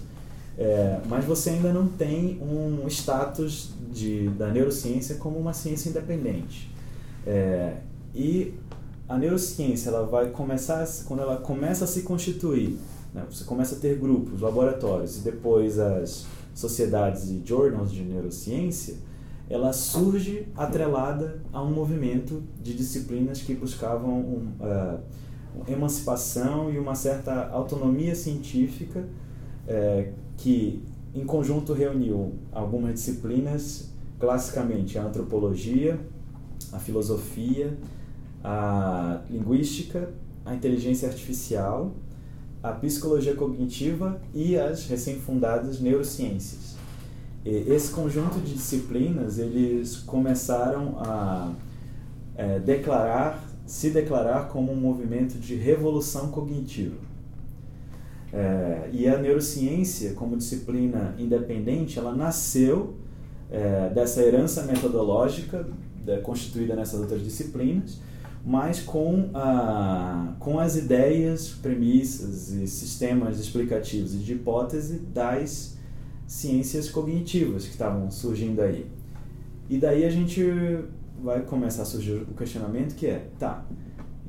É, mas você ainda não tem um status de, da neurociência como uma ciência independente. É, e a neurociência ela vai começar quando ela começa a se constituir né, você começa a ter grupos, laboratórios e depois as sociedades e journals de neurociência, ela surge atrelada a um movimento de disciplinas que buscavam um, uh, emancipação e uma certa autonomia científica uh, que, em conjunto, reuniu algumas disciplinas, classicamente a antropologia, a filosofia, a linguística, a inteligência artificial, a psicologia cognitiva e as recém-fundadas neurociências. Esse conjunto de disciplinas eles começaram a é, declarar, se declarar como um movimento de revolução cognitiva. É, e a neurociência, como disciplina independente, ela nasceu é, dessa herança metodológica constituída nessas outras disciplinas, mas com, a, com as ideias, premissas e sistemas explicativos e de hipótese das ciências cognitivas que estavam surgindo aí. E daí a gente vai começar a surgir o questionamento que é, tá,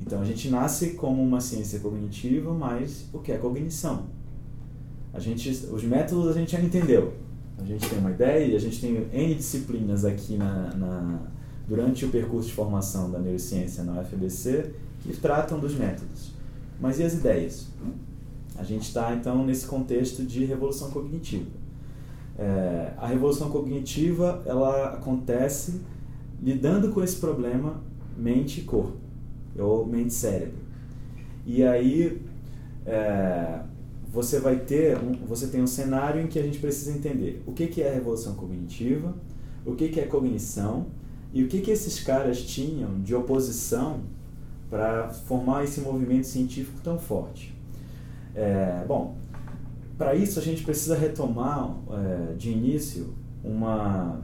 então a gente nasce como uma ciência cognitiva, mas o que é cognição? A gente, os métodos a gente já entendeu. A gente tem uma ideia e a gente tem N disciplinas aqui na, na durante o percurso de formação da neurociência na UFBC que tratam dos métodos. Mas e as ideias? A gente está então nesse contexto de revolução cognitiva. É, a revolução cognitiva ela acontece lidando com esse problema mente e corpo, ou mente-cérebro. E aí é, você vai ter um, você tem um cenário em que a gente precisa entender o que, que é revolução cognitiva, o que, que é cognição e o que, que esses caras tinham de oposição para formar esse movimento científico tão forte? É, bom, para isso a gente precisa retomar é, de início uma,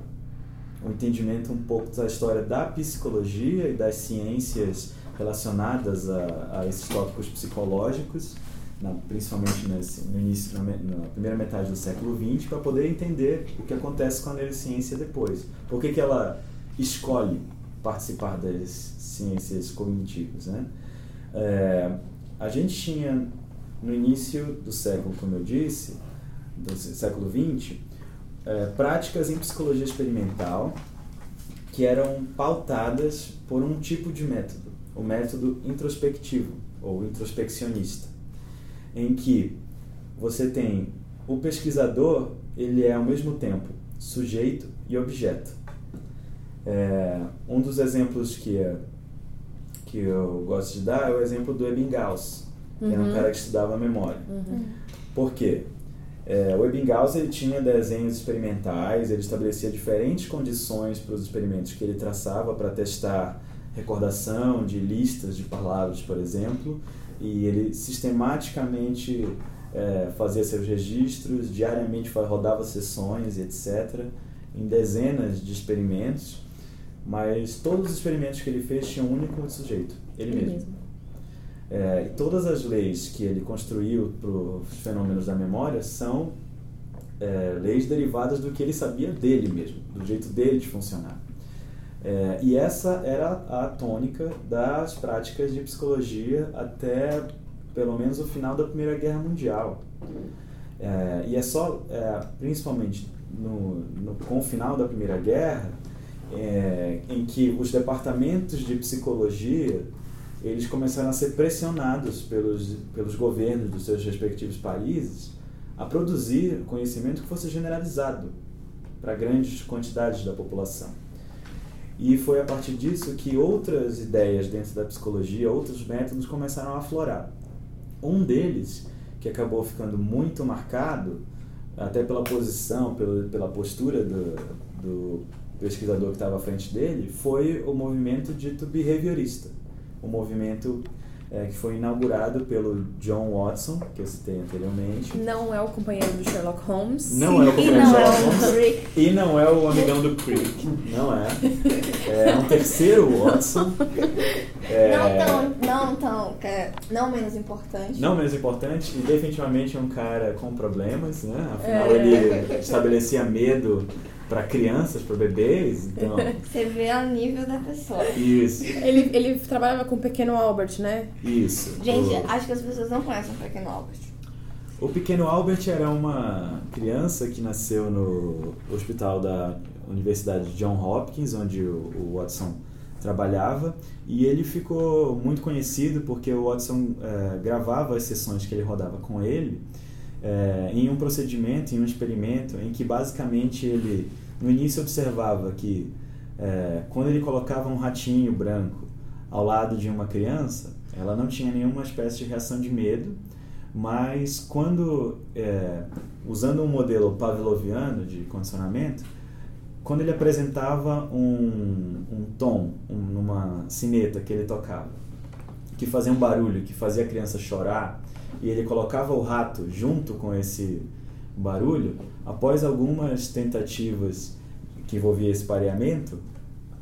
um entendimento um pouco da história da psicologia e das ciências relacionadas a, a esses tópicos psicológicos, na, principalmente nesse, no início, na, na, primeira metade do século XX, para poder entender o que acontece com a neurociência depois. Por que, que ela escolhe participar das ciências cognitivas. Né? É, a gente tinha, no início do século, como eu disse, do século XX, é, práticas em psicologia experimental que eram pautadas por um tipo de método, o método introspectivo ou introspeccionista, em que você tem o pesquisador, ele é ao mesmo tempo sujeito e objeto. É, um dos exemplos que, que eu gosto de dar é o exemplo do Ebbinghaus, que uhum. era um uhum. cara que estudava memória. Uhum. Por quê? É, o Ebbinghaus ele tinha desenhos experimentais, ele estabelecia diferentes condições para os experimentos que ele traçava para testar recordação de listas de palavras, por exemplo, e ele sistematicamente é, fazia seus registros, diariamente rodava sessões, etc., em dezenas de experimentos mas todos os experimentos que ele fez tinham um único sujeito, ele, ele mesmo. mesmo. É, e todas as leis que ele construiu para os fenômenos da memória são é, leis derivadas do que ele sabia dele mesmo, do jeito dele de funcionar. É, e essa era a tônica das práticas de psicologia até pelo menos o final da Primeira Guerra Mundial. É, e é só, é, principalmente no, no, com o final da Primeira Guerra, é, em que os departamentos de psicologia eles começaram a ser pressionados pelos, pelos governos dos seus respectivos países a produzir conhecimento que fosse generalizado para grandes quantidades da população. E foi a partir disso que outras ideias dentro da psicologia, outros métodos começaram a aflorar. Um deles, que acabou ficando muito marcado, até pela posição, pela, pela postura do, do pesquisador que estava à frente dele foi o movimento dito behaviorista, o movimento é, que foi inaugurado pelo John Watson, que eu citei anteriormente. Não é o companheiro do Sherlock Holmes. Não é o companheiro do Sherlock Holmes. E não é o amigão do Crick. Não é. É um terceiro Watson. É... Não tão, não tão, é, não menos importante. Não menos importante e definitivamente um cara com problemas, né? Afinal é. ele estabelecia medo para crianças, para bebês, então... Você vê o nível da pessoa. Isso. Ele, ele trabalhava com o Pequeno Albert, né? Isso. Gente, o... acho que as pessoas não conhecem o Pequeno Albert. O pequeno Albert era uma criança que nasceu no hospital da Universidade John Hopkins, onde o, o Watson trabalhava, e ele ficou muito conhecido porque o Watson é, gravava as sessões que ele rodava com ele é, em um procedimento, em um experimento, em que basicamente ele no início observava que é, quando ele colocava um ratinho branco ao lado de uma criança, ela não tinha nenhuma espécie de reação de medo, mas quando, é, usando um modelo pavloviano de condicionamento, quando ele apresentava um, um tom um, numa sineta que ele tocava, que fazia um barulho, que fazia a criança chorar, e ele colocava o rato junto com esse barulho, após algumas tentativas que envolvia esse pareamento,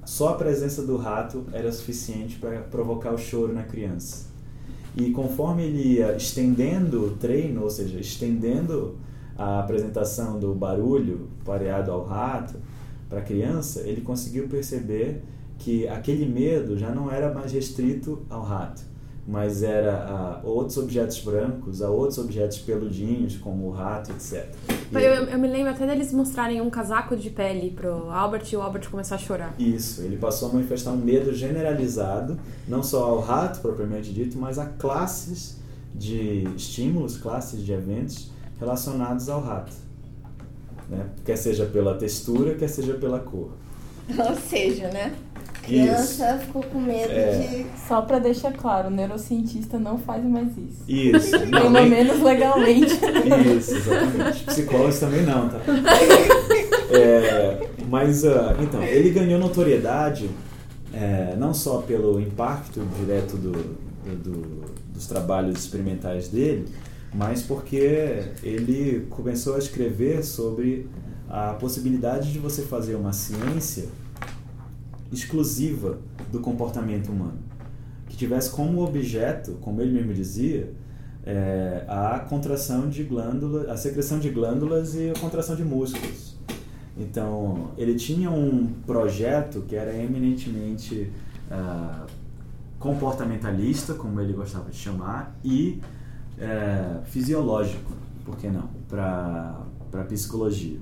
só a presença do rato era suficiente para provocar o choro na criança. E conforme ele ia estendendo o treino, ou seja, estendendo a apresentação do barulho pareado ao rato para a criança, ele conseguiu perceber que aquele medo já não era mais restrito ao rato, mas era a outros objetos brancos, a outros objetos peludinhos, como o rato, etc. Eu, eu, eu, me lembro até deles mostrarem um casaco de pele pro Albert e o Albert começar a chorar. Isso, ele passou a manifestar um medo generalizado, não só ao rato propriamente dito, mas a classes de estímulos, classes de eventos relacionados ao rato. Né? Quer seja pela textura, quer seja pela cor. Ou seja, né? Criança isso. ficou com medo é. de. Só para deixar claro, o neurocientista não faz mais isso. Isso. Não, Pelo nem... menos legalmente. Isso, exatamente. Psicólogos também não, tá? É, mas, uh, então, ele ganhou notoriedade é, não só pelo impacto direto do, do, do, dos trabalhos experimentais dele, mas porque ele começou a escrever sobre a possibilidade de você fazer uma ciência exclusiva do comportamento humano, que tivesse como objeto, como ele mesmo dizia, é, a contração de glândulas, a secreção de glândulas e a contração de músculos. Então, ele tinha um projeto que era eminentemente uh, comportamentalista, como ele gostava de chamar, e uh, fisiológico, por que não, para a psicologia.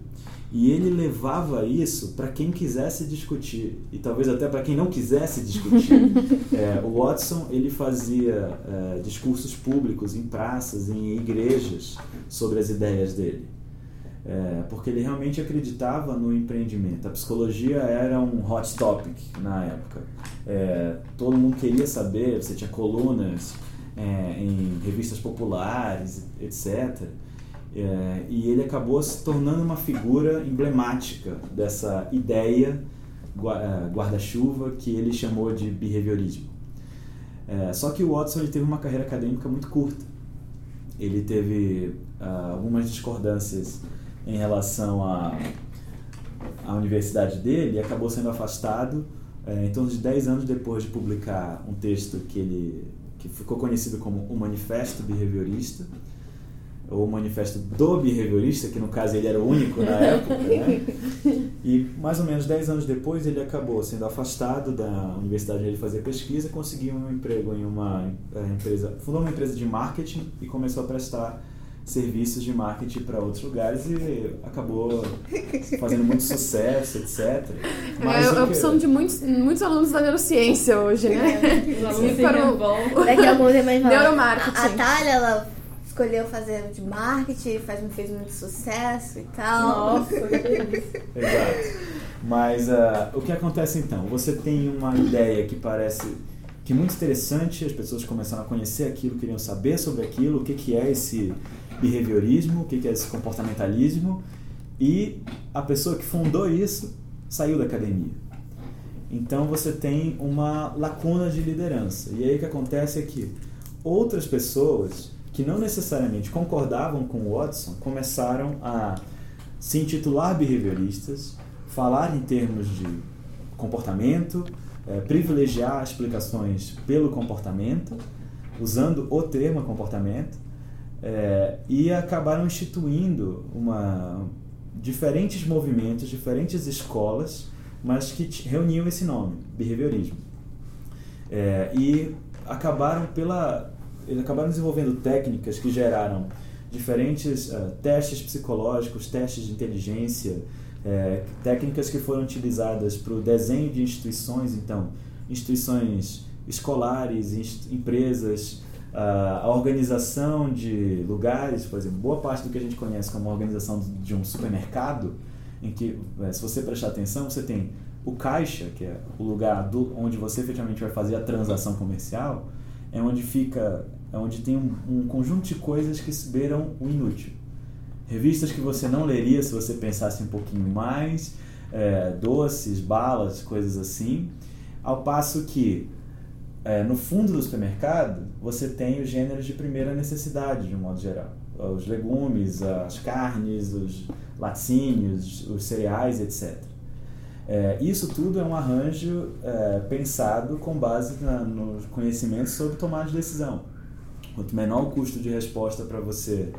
E ele levava isso para quem quisesse discutir e talvez até para quem não quisesse discutir. é, o Watson ele fazia é, discursos públicos em praças, em igrejas sobre as ideias dele, é, porque ele realmente acreditava no empreendimento. A psicologia era um hot topic na época. É, todo mundo queria saber. Você tinha colunas é, em revistas populares, etc. É, e ele acabou se tornando uma figura emblemática dessa ideia é, guarda-chuva que ele chamou de behaviorismo. É, só que o Watson ele teve uma carreira acadêmica muito curta. Ele teve uh, algumas discordâncias em relação à, universidade dele e acabou sendo afastado é, em torno de 10 anos depois de publicar um texto que ele que ficou conhecido como o Manifesto Behaviorista, o manifesto do behaviorista, que no caso ele era o único na época, né? E mais ou menos 10 anos depois ele acabou sendo afastado da universidade onde ele fazia pesquisa, conseguiu um emprego em uma é, empresa, fundou uma empresa de marketing e começou a prestar serviços de marketing para outros lugares e acabou fazendo muito sucesso, etc. Mas é a opção que... de muitos, muitos alunos da neurociência hoje, né? É, os alunos para o... Daqui a é mais Neuromarketing. A, a Thalia, ela escolheu fazer de marketing, faz, fez muito sucesso e tal. Nossa, Exato. Mas uh, o que acontece então? Você tem uma ideia que parece que é muito interessante, as pessoas começaram a conhecer aquilo, queriam saber sobre aquilo, o que, que é esse behaviorismo, o que, que é esse comportamentalismo, e a pessoa que fundou isso saiu da academia. Então você tem uma lacuna de liderança. E aí o que acontece é que outras pessoas que não necessariamente concordavam com Watson começaram a se intitular behavioristas, falar em termos de comportamento, é, privilegiar explicações pelo comportamento, usando o termo comportamento, é, e acabaram instituindo uma, diferentes movimentos, diferentes escolas, mas que reuniam esse nome, behaviorismo. É, e acabaram pela eles acabaram desenvolvendo técnicas que geraram diferentes uh, testes psicológicos, testes de inteligência, é, técnicas que foram utilizadas para o desenho de instituições, então, instituições escolares, inst empresas, uh, a organização de lugares, por exemplo, boa parte do que a gente conhece como organização de um supermercado, em que, é, se você prestar atenção, você tem o caixa, que é o lugar do, onde você efetivamente vai fazer a transação comercial, é onde fica, é onde tem um, um conjunto de coisas que beiram o inútil. Revistas que você não leria se você pensasse um pouquinho mais, é, doces, balas, coisas assim. Ao passo que é, no fundo do supermercado você tem os gêneros de primeira necessidade, de um modo geral. Os legumes, as carnes, os laticínios, os cereais, etc. É, isso tudo é um arranjo é, pensado com base na, no conhecimento sobre tomar de decisão. Quanto menor o custo de resposta para você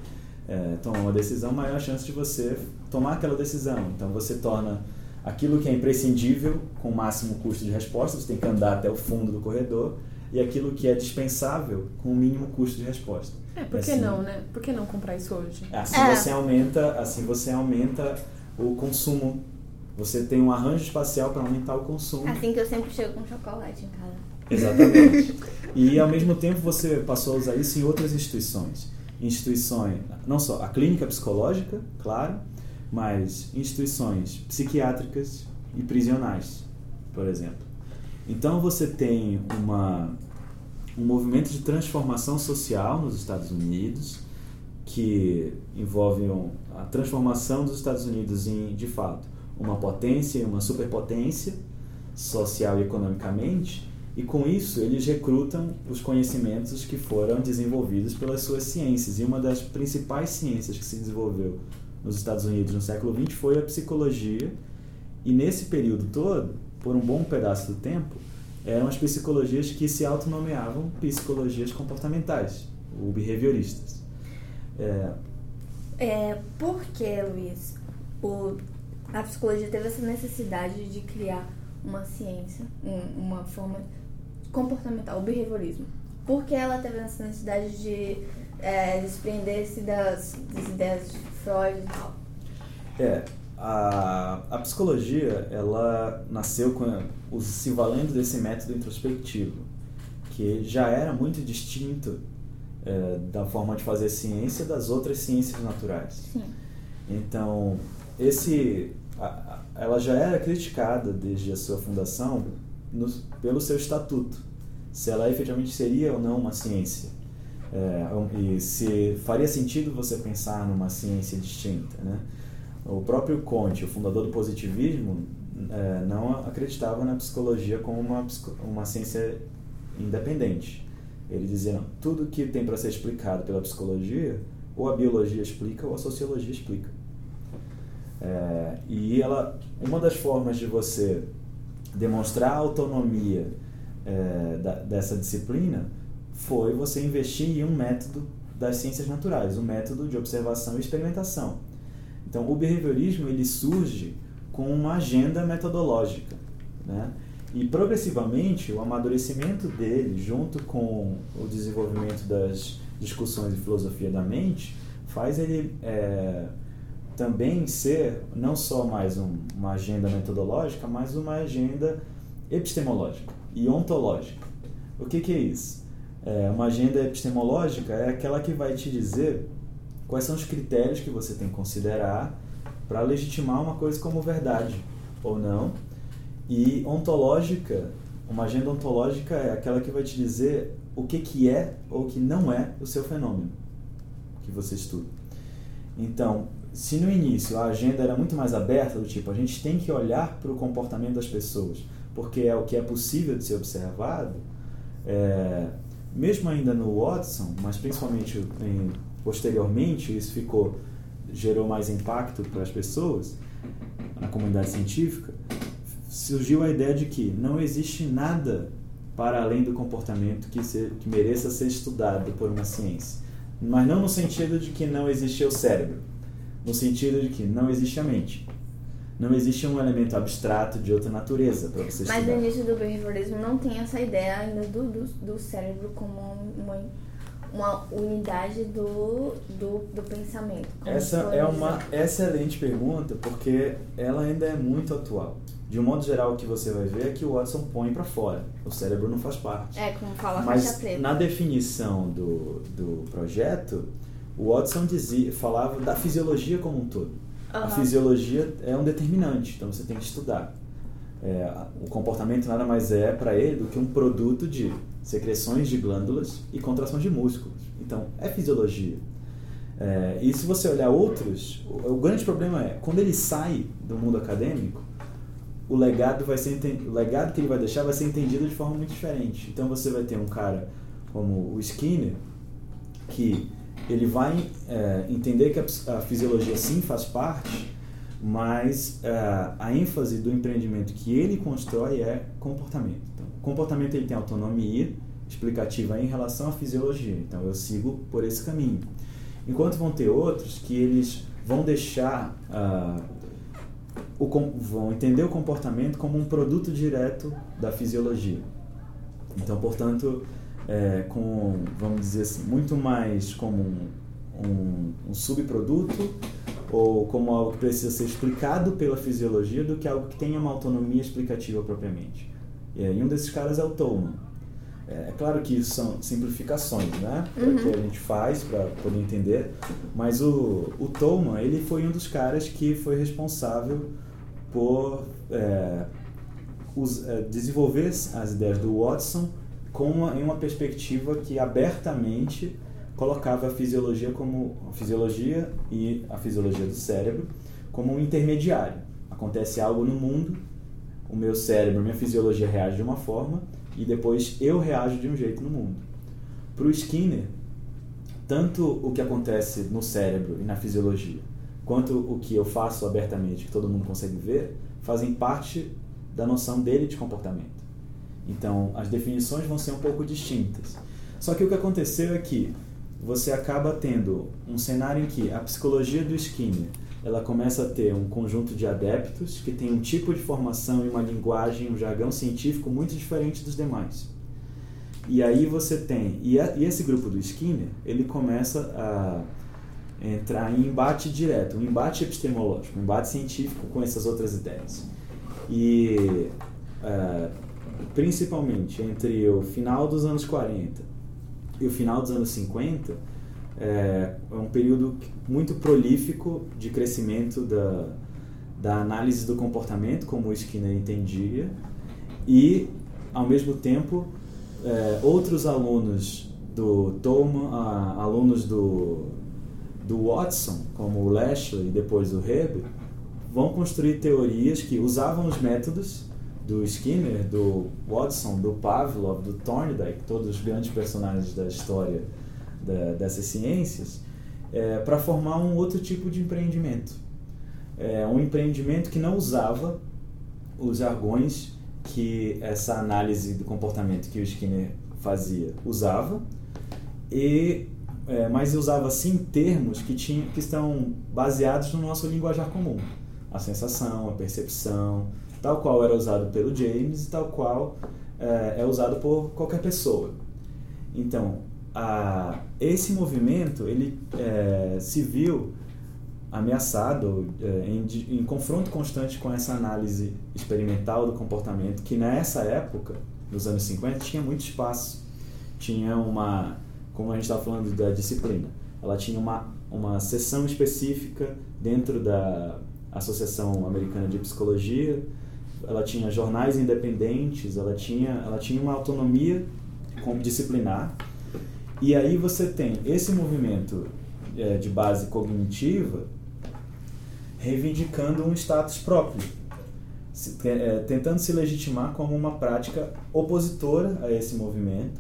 é, tomar uma decisão, maior a chance de você tomar aquela decisão. Então você torna aquilo que é imprescindível com o máximo custo de resposta, você tem que andar até o fundo do corredor, e aquilo que é dispensável com o mínimo custo de resposta. É, por que assim, não, né? Por que não comprar isso hoje? Assim é. você aumenta, assim você aumenta o consumo você tem um arranjo espacial para aumentar o consumo. Assim que eu sempre chego com chocolate em casa. Exatamente. e ao mesmo tempo você passou a usar isso em outras instituições. Instituições, não só a clínica psicológica, claro, mas instituições psiquiátricas e prisionais, por exemplo. Então você tem uma, um movimento de transformação social nos Estados Unidos que envolve a transformação dos Estados Unidos em, de fato, uma potência e uma superpotência social e economicamente, e com isso eles recrutam os conhecimentos que foram desenvolvidos pelas suas ciências. E uma das principais ciências que se desenvolveu nos Estados Unidos no século XX foi a psicologia, e nesse período todo, por um bom pedaço do tempo, eram as psicologias que se autonomeavam psicologias comportamentais, ou behavioristas. É, é, por que, Luiz, o a psicologia teve essa necessidade de criar uma ciência, um, uma forma comportamental, o behaviorismo. Porque ela teve essa necessidade de é, desprender-se das, das ideias de Freud e tal. É, a, a psicologia, ela nasceu com, se valendo desse método introspectivo, que já era muito distinto é, da forma de fazer ciência das outras ciências naturais. Sim. Então, esse, a, a, ela já era criticada desde a sua fundação no, pelo seu estatuto, se ela efetivamente seria ou não uma ciência. É, e se faria sentido você pensar numa ciência distinta. Né? O próprio Conte, o fundador do positivismo, é, não acreditava na psicologia como uma, uma ciência independente. Ele dizia, não, tudo que tem para ser explicado pela psicologia, ou a biologia explica ou a sociologia explica. É, e ela, uma das formas de você demonstrar a autonomia é, da, dessa disciplina foi você investir em um método das ciências naturais, um método de observação e experimentação. Então, o behaviorismo ele surge com uma agenda metodológica, né? E progressivamente o amadurecimento dele, junto com o desenvolvimento das discussões de filosofia da mente, faz ele é, também ser não só mais um, uma agenda metodológica, mas uma agenda epistemológica e ontológica. O que, que é isso? É, uma agenda epistemológica é aquela que vai te dizer quais são os critérios que você tem que considerar para legitimar uma coisa como verdade ou não. E ontológica, uma agenda ontológica é aquela que vai te dizer o que, que é ou que não é o seu fenômeno que você estuda. Então, se no início a agenda era muito mais aberta, do tipo, a gente tem que olhar para o comportamento das pessoas, porque é o que é possível de ser observado, é, mesmo ainda no Watson, mas principalmente em, posteriormente, isso ficou gerou mais impacto para as pessoas, na comunidade científica, surgiu a ideia de que não existe nada para além do comportamento que, se, que mereça ser estudado por uma ciência. Mas não no sentido de que não existe o cérebro no sentido de que não existe a mente. Não existe um elemento abstrato de outra natureza para você Mas no início do behaviorismo não tem essa ideia ainda do, do, do cérebro como uma, uma unidade do, do, do pensamento. Essa é uma excelente pergunta porque ela ainda é muito atual. De um modo geral, o que você vai ver é que o Watson põe para fora. O cérebro não faz parte. É, como fala a Mas na definição do, do projeto, o Watson dizia, falava da fisiologia como um todo. A Aham. fisiologia é um determinante, então você tem que estudar. É, o comportamento nada mais é para ele do que um produto de secreções de glândulas e contrações de músculos. Então, é fisiologia. É, e se você olhar outros, o, o grande problema é, quando ele sai do mundo acadêmico, o legado vai ser o legado que ele vai deixar vai ser entendido de forma muito diferente. Então você vai ter um cara como o Skinner que ele vai é, entender que a, a fisiologia sim faz parte, mas é, a ênfase do empreendimento que ele constrói é comportamento. Então, comportamento ele tem autonomia explicativa em relação à fisiologia. Então eu sigo por esse caminho. Enquanto vão ter outros que eles vão deixar ah, o vão entender o comportamento como um produto direto da fisiologia. Então, portanto, é, com, vamos dizer assim, muito mais como um, um, um subproduto ou como algo que precisa ser explicado pela fisiologia do que algo que tenha uma autonomia explicativa propriamente. E um desses caras é o Tolman. É, é claro que isso são simplificações, né? Que a gente faz para poder entender. Mas o, o Tolman, ele foi um dos caras que foi responsável por é, us- é, desenvolver as ideias do Watson com uma, em uma perspectiva que abertamente colocava a fisiologia como a fisiologia e a fisiologia do cérebro como um intermediário. Acontece algo no mundo, o meu cérebro, minha fisiologia reage de uma forma e depois eu reajo de um jeito no mundo. Para o Skinner, tanto o que acontece no cérebro e na fisiologia, quanto o que eu faço abertamente, que todo mundo consegue ver, fazem parte da noção dele de comportamento. Então, as definições vão ser um pouco distintas. Só que o que aconteceu é que você acaba tendo um cenário em que a psicologia do Skinner ela começa a ter um conjunto de adeptos que tem um tipo de formação e uma linguagem, um jargão científico muito diferente dos demais. E aí você tem e, a- e esse grupo do Skinner ele começa a entrar em embate direto, um embate epistemológico, um embate científico com essas outras ideias. E eh, principalmente entre o final dos anos 40 e o final dos anos 50 é, é um período muito prolífico de crescimento da, da análise do comportamento, como o Skinner entendia, e, ao mesmo tempo, é, outros alunos do Tolman, a- alunos do, do Watson, como o Lashley e depois o Hebe, vão construir teorias que usavam os métodos do Skinner, do Watson, do Pavlov, do Thorndike, todos os grandes personagens da história da- dessas ciências, para formar um outro tipo de empreendimento. É, um empreendimento que não usava os jargões que essa análise do comportamento que o Skinner fazia usava, e, é, mas usava sim termos que, tinha, que estão baseados no nosso linguajar comum. A sensação, a percepção, tal qual era usado pelo James e tal qual é, é usado por qualquer pessoa. Então, a, esse movimento ele é, se viu ameaçado é, em, em confronto constante com essa análise experimental do comportamento que nessa época, nos anos 50, tinha muito espaço. Tinha uma, como a gente estava falando da disciplina, ela tinha uma, uma seção específica dentro da Associação Americana de Psicologia, ela tinha jornais independentes, ela tinha, ela tinha uma autonomia com- disciplinar. E aí você tem esse movimento eh, de base cognitiva reivindicando um status próprio, se- eh, tentando se legitimar como uma prática opositora a esse movimento,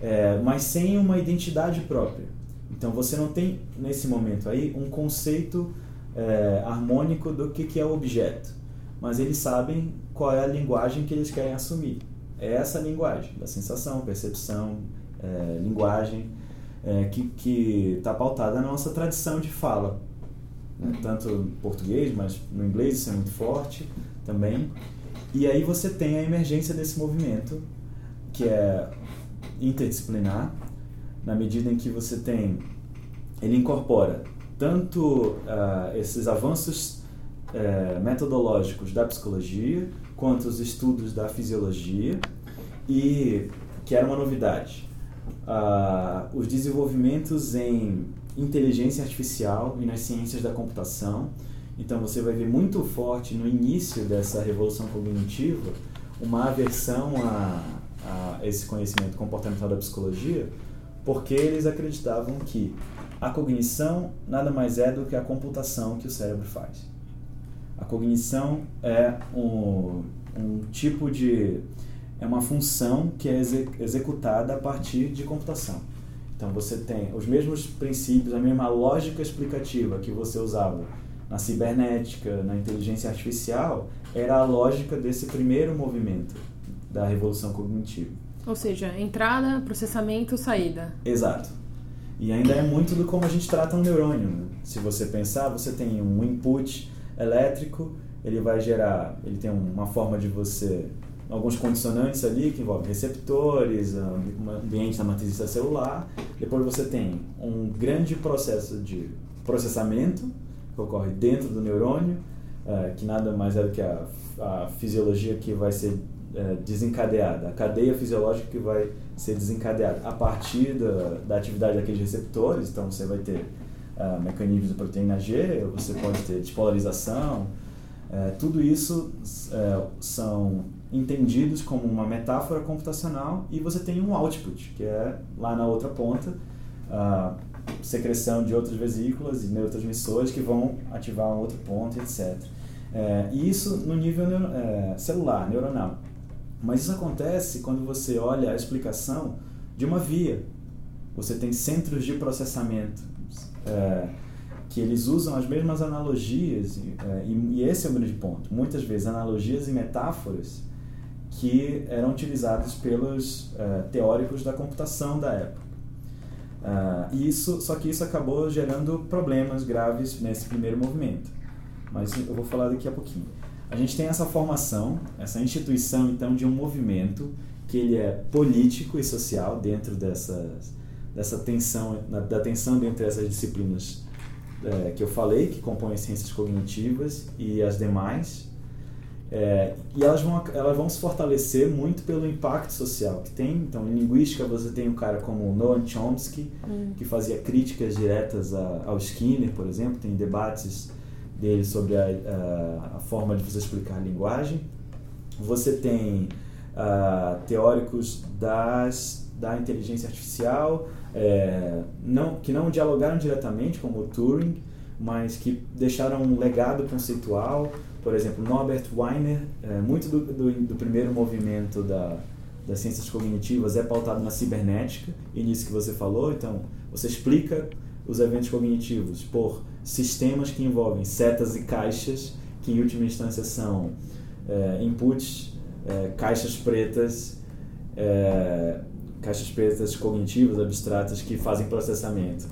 eh, mas sem uma identidade própria. Então você não tem nesse momento aí um conceito eh, harmônico do que, que é o objeto, mas eles sabem qual é a linguagem que eles querem assumir. É essa linguagem da sensação, percepção, eh, linguagem eh, que está pautada na nossa tradição de fala, né? tanto em português, mas no inglês isso é muito forte também. E aí você tem a emergência desse movimento que é interdisciplinar, na medida em que você tem, ele incorpora tanto uh, esses avanços uh, metodológicos da psicologia quanto os estudos da fisiologia e que era uma novidade, uh, os desenvolvimentos em inteligência artificial e nas ciências da computação. Então você vai ver muito forte no início dessa revolução cognitiva uma aversão a, a esse conhecimento comportamental da psicologia, porque eles acreditavam que a cognição nada mais é do que a computação que o cérebro faz. A cognição é um, um tipo de. é uma função que é executada a partir de computação. Então você tem os mesmos princípios, a mesma lógica explicativa que você usava na cibernética, na inteligência artificial, era a lógica desse primeiro movimento da revolução cognitiva. Ou seja, entrada, processamento, saída. Exato. E ainda é muito do como a gente trata um neurônio. Né? Se você pensar, você tem um input elétrico, ele vai gerar, ele tem uma forma de você alguns condicionantes ali que envolvem receptores, ambiente da matriz celular. Depois você tem um grande processo de processamento que ocorre dentro do neurônio, é, que nada mais é do que a, a fisiologia que vai ser é, desencadeada, a cadeia fisiológica que vai ser desencadeada a partir da, da atividade daqueles receptores. Então você vai ter uh, mecanismos de proteína G, você pode ter despolarização. Uh, tudo isso uh, são entendidos como uma metáfora computacional e você tem um output, que é lá na outra ponta, secreção de outras vesículas e neurotransmissores que vão ativar um outro ponto, etc. É, e isso no nível neuro, celular, neuronal. Mas isso acontece quando você olha a explicação de uma via. Você tem centros de processamento é, que eles usam as mesmas analogias, é, e, e esse é o grande ponto. Muitas vezes analogias e metáforas que eram utilizados pelos uh, teóricos da computação da época. Uh, isso, só que isso acabou gerando problemas graves nesse primeiro movimento. Mas eu vou falar daqui a pouquinho. A gente tem essa formação, essa instituição então de um movimento que ele é político e social dentro dessas, dessa tensão, da tensão entre essas disciplinas é, que eu falei, que compõem as ciências cognitivas e as demais, é, e elas vão, elas vão se fortalecer muito pelo impacto social que tem. Então, em linguística, você tem um cara como Noam Chomsky, hum. que fazia críticas diretas a, ao Skinner, por exemplo. Tem debates dele sobre a, a, a forma de você explicar a linguagem. Você tem uh, teóricos das, da inteligência artificial, é, não, que não dialogaram diretamente, como o Turing, mas que deixaram um legado conceitual. Por exemplo, Norbert Weiner, é, muito do, do, do, primeiro movimento da, das ciências cognitivas é pautado na cibernética, e nisso que você falou, então você explica os eventos cognitivos por sistemas que envolvem setas e caixas, que em última instância são é, inputs, é, caixas pretas, é, caixas pretas cognitivas, abstratas, que fazem processamento,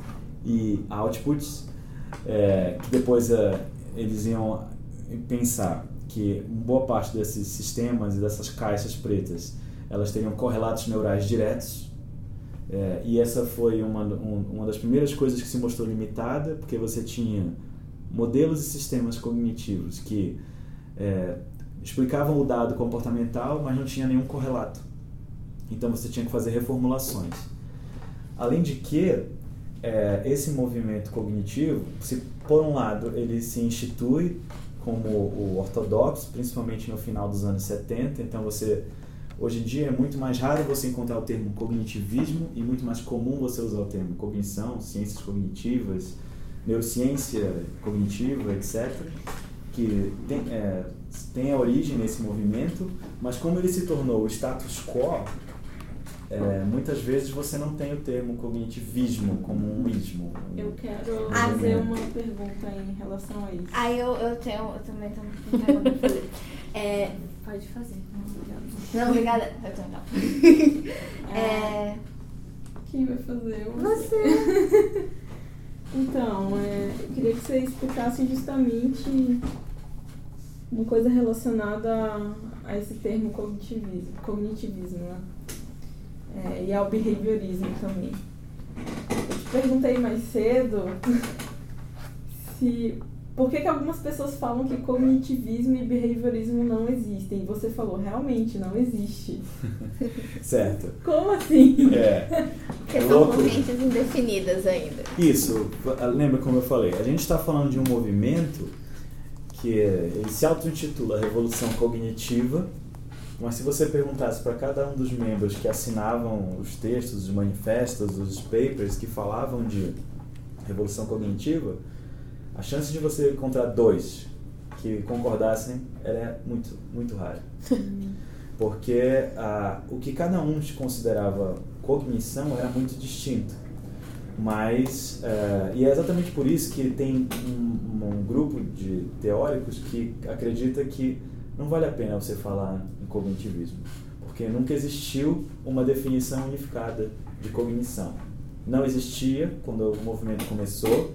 e outputs, é, que depois é, eles iam pensar que boa parte desses sistemas e dessas caixas pretas elas teriam correlatos neurais diretos é, e essa foi uma, um, uma das primeiras coisas que se mostrou limitada porque você tinha modelos e sistemas cognitivos que é, explicavam o dado comportamental mas não tinha nenhum correlato então você tinha que fazer reformulações além de que é, esse movimento cognitivo se por um lado ele se institui como o ortodoxo, principalmente no final dos anos 70. Então você hoje em dia é muito mais raro você encontrar o termo cognitivismo e muito mais comum você usar o termo cognição, ciências cognitivas, neurociência cognitiva, etc. Que tem, é, tem a origem nesse movimento, mas como ele se tornou o status quo, é, muitas vezes você não tem o termo cognitivismo como um ismo. Eu quero ah, fazer uma pergunta em relação a isso. Ah, eu, eu, tenho, eu também tenho uma pergunta pra fazer. É, pode fazer. Não, obrigada. Eu tenho não. É, é... Quem vai fazer? Você. então, é, eu queria que você explicasse justamente uma coisa relacionada a, a esse termo cognitivismo, cognitivismo né? É, e ao behaviorismo também. perguntei mais cedo se por que, que algumas pessoas falam que cognitivismo e behaviorismo não existem? Você falou, realmente não existe. certo. Como assim? É. Porque são Louco. correntes indefinidas ainda. Isso, lembra como eu falei, a gente está falando de um movimento que é- ele se auto-intitula Revolução Cognitiva, mas se você perguntasse para cada um dos membros que assinavam os textos, os manifestos, os papers que falavam de Revolução Cognitiva, a chance de você encontrar dois que concordassem era muito, muito rara. Porque ah, o que cada um considerava cognição era muito distinto. Mas, eh, e é exatamente por isso que tem um, um grupo de teóricos que acredita que não vale a pena você falar em cognitivismo, porque nunca existiu uma definição unificada de cognição. Não existia quando o movimento começou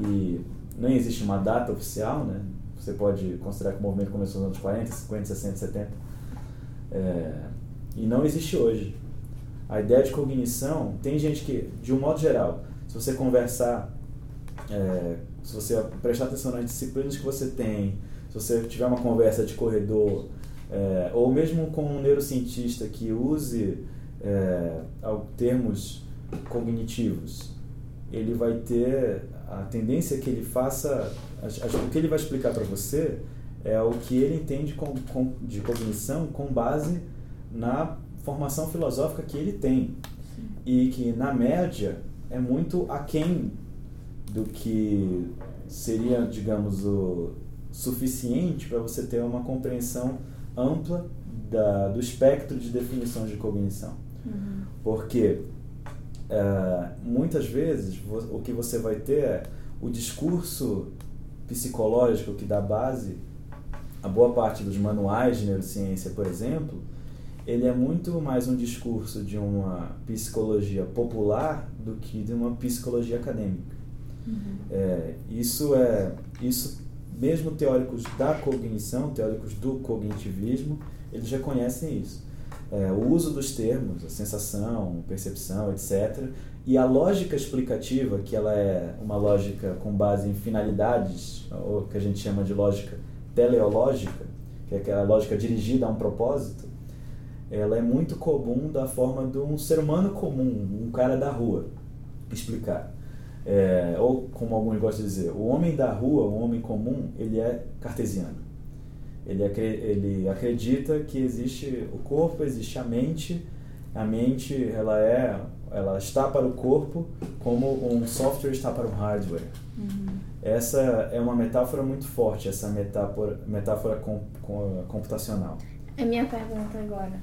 e nem existe uma data oficial, né? Você pode considerar que o movimento começou nos anos 40, 50, 60, 70. É, e não existe hoje. A ideia de cognição, tem gente que, de um modo geral, se você conversar, é, se você prestar atenção nas disciplinas que você tem, se você tiver uma conversa de corredor, é, ou mesmo com um neurocientista que use é, termos cognitivos, ele vai ter a tendência que ele faça, o que ele vai explicar para você é o que ele entende com, com- de cognição com base na formação filosófica que ele tem. E que na média é muito aquém do que seria, digamos, o suficiente para você ter uma compreensão ampla da, do espectro de definições de cognição. Porque eh, muitas vezes o que você vai ter é o discurso psicológico que dá base a boa parte dos manuais de neurociência, por exemplo, ele é muito mais um discurso de uma psicologia popular do que de uma psicologia acadêmica. É, isso é isso mesmo teóricos da cognição, teóricos do cognitivismo, eles já conhecem isso. É, o uso dos termos, a sensação, percepção, etc. E a lógica explicativa, que ela é uma lógica com base em finalidades, ou que a gente chama de lógica teleológica, que é aquela lógica dirigida a um propósito, ela é muito comum da forma de um ser humano comum, um cara da rua, explicar. É, ou como alguns gostam de dizer, o homem da rua, o homem comum, ele é cartesiano. Ele, ele acredita que existe o corpo, existe a mente. A mente, ela é, ela está para o corpo como um software está para um hardware. Essa é uma metáfora muito forte, essa metáfora, metáfora com, com, computacional. É minha pergunta agora.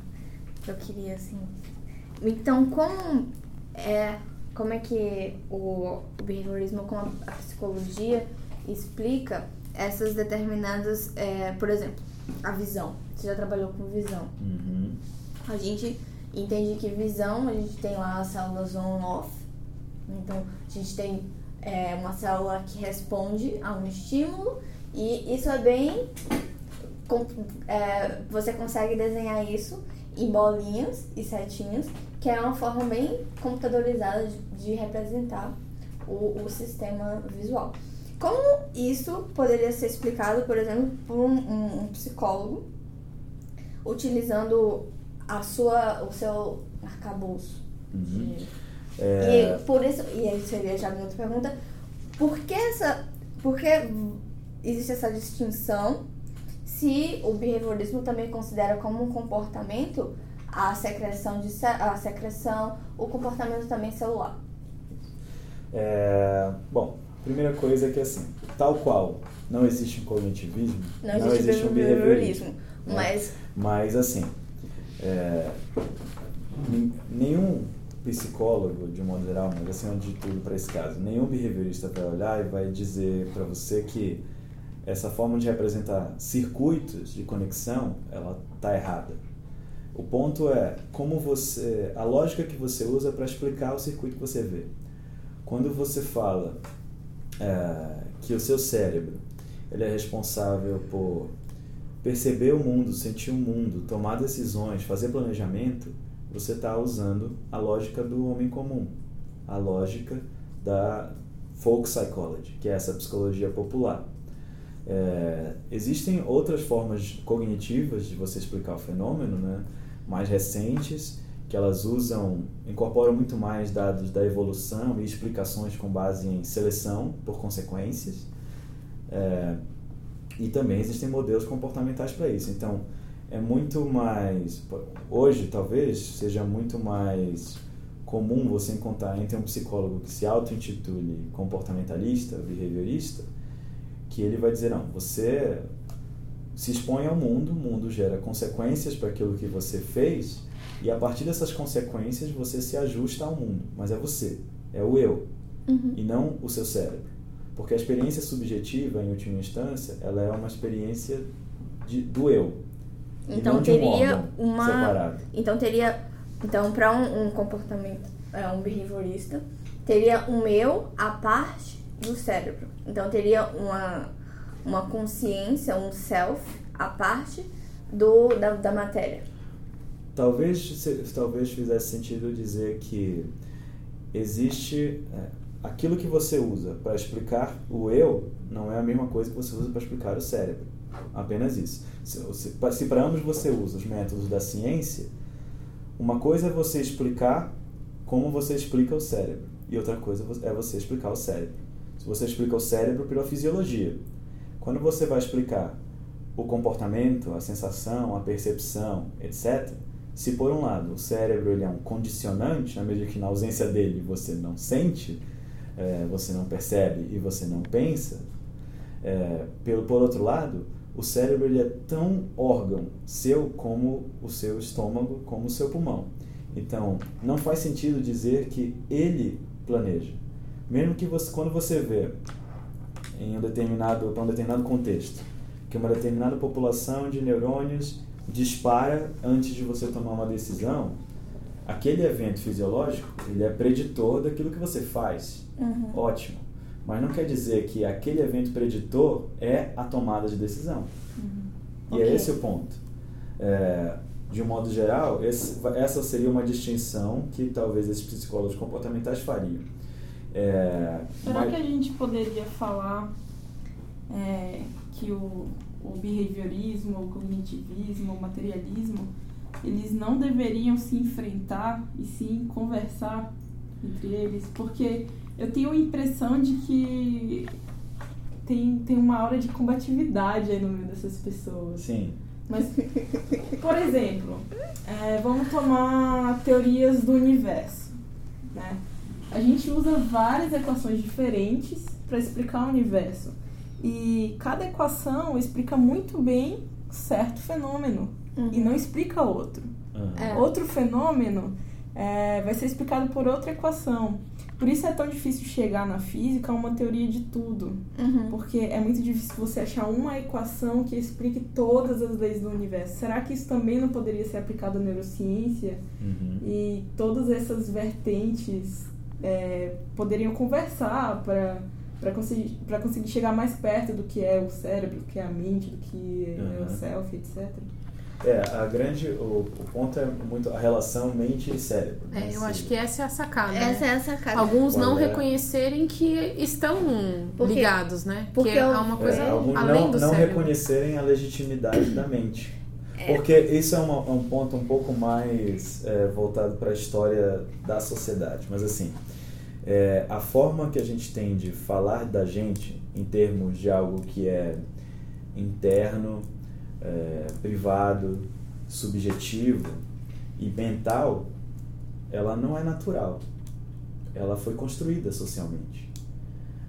Eu queria, assim. Então, como é, como é que o, o behaviorismo, como a psicologia explica essas determinadas, é, por exemplo, a visão. Você já trabalhou com visão. Uhum. A gente entende que visão, a gente tem lá as células on-off. Então, a gente tem é, uma célula que responde a um estímulo e isso é bem. com- é, você consegue desenhar isso em bolinhas e setinhas, que é uma forma bem computadorizada de, representar o, o sistema visual. Como isso poderia ser explicado, por exemplo, por um, um- um psicólogo utilizando a sua, o seu arcabouço? Uhum. de- É, E por isso, e aí seria já a minha outra pergunta, por que essa, por que existe essa distinção se o behaviorismo também considera como um comportamento a secreção de a secreção, o comportamento também celular? É, bom, primeira coisa é que assim, tal qual não existe um cognitivismo, Não existe, um behaviorismo, né? mas Mas assim, é, nenhum psicólogo, de um modo geral, mas acima de tudo para esse caso, nenhum behaviorista vai olhar e vai dizer para você que essa forma de representar circuitos de conexão, ela tá errada. O ponto é como você, a lógica que você usa para explicar o circuito que você vê. Quando você fala é, que o seu cérebro ele é responsável por perceber o mundo, sentir o mundo, tomar decisões, fazer planejamento, você está usando a lógica do homem comum, a lógica da folk psychology, que é essa psicologia popular. É, existem outras formas cognitivas de você explicar o fenômeno, né, mais recentes, que elas usam, incorporam muito mais dados da evolução e explicações com base em seleção por consequências. É, e também existem modelos comportamentais para isso. Então, é muito mais. Hoje, talvez, seja muito mais comum você encontrar entre um psicólogo que se auto-intitule comportamentalista, behaviorista, que ele vai dizer: não, você se expõe ao mundo, o mundo gera consequências para aquilo que você fez e a partir dessas consequências você se ajusta ao mundo, mas é você, é o eu uhum. e não o seu cérebro. Porque a experiência subjetiva, em última instância, ela é uma experiência de, do eu. Então teria um uma separado. Então teria então para um, um, comportamento é, um behaviorista teria um eu à parte do cérebro. Então teria uma uma consciência, um self à parte do da, da matéria. Talvez, talvez fizesse sentido dizer que existe é, aquilo que você usa para explicar o eu não é a mesma coisa que você usa para explicar o cérebro. Apenas isso. Se, se, se para ambos você usa os métodos da ciência, uma coisa é você explicar como você explica o cérebro e outra coisa é você explicar o cérebro. Se você explica o cérebro pela fisiologia, quando você vai explicar o comportamento, a sensação, a percepção, etc., se por um lado o cérebro ele é um condicionante, na medida que na ausência dele você não sente, é, você não percebe e você não pensa, é, pelo por outro lado, o cérebro ele é tão órgão seu como o seu estômago, como o seu pulmão. Então, não faz sentido dizer que ele planeja. Mesmo que você, quando você vê em um determinado, para um determinado contexto, que uma determinada população de neurônios dispara antes de você tomar uma decisão, aquele evento fisiológico ele é preditor daquilo que você faz. Uhum. Ótimo. Mas não quer dizer que aquele evento preditor é a tomada de decisão. Uhum. E é okay. é esse o ponto. É, de um modo geral, esse, essa seria uma distinção que talvez esses psicólogos comportamentais fariam. É, Será mas... que a gente poderia falar é, que o, o behaviorismo, o cognitivismo, o materialismo, eles não deveriam se enfrentar e sim conversar entre eles, porque eu tenho a impressão de que tem, tem uma aura de combatividade aí no meio dessas pessoas. Sim. Mas, por exemplo, é, vamos tomar teorias do universo. Né? A gente usa várias equações diferentes para explicar o universo. E cada equação explica muito bem certo fenômeno uhum. e não explica outro. Uhum. É. Outro fenômeno é, vai ser explicado por outra equação. Por isso é tão difícil chegar na física a uma teoria de tudo. Uhum. Porque é muito difícil você achar uma equação que explique todas as leis do universo. Será que isso também não poderia ser aplicado à neurociência? Uhum. E todas essas vertentes é, poderiam conversar para para conseguir, para conseguir chegar mais perto do que é o cérebro, do que é a mente, do que é o self, etc. É, a grande, o, o ponto é muito a relação mente e cérebro. É, né? eu acho que essa é a sacada. Essa né? é a sacada. Alguns não é? reconhecerem que estão porque, ligados, né? Porque é uma coisa é, além não, do não cérebro. reconhecerem a legitimidade da mente. É. Porque isso é uma, um ponto um pouco mais é, voltado para a história da sociedade. Mas assim, é, a forma que a gente tem de falar da gente em termos de algo que é interno, é, privado, subjetivo e mental, ela não é natural. Ela foi construída socialmente.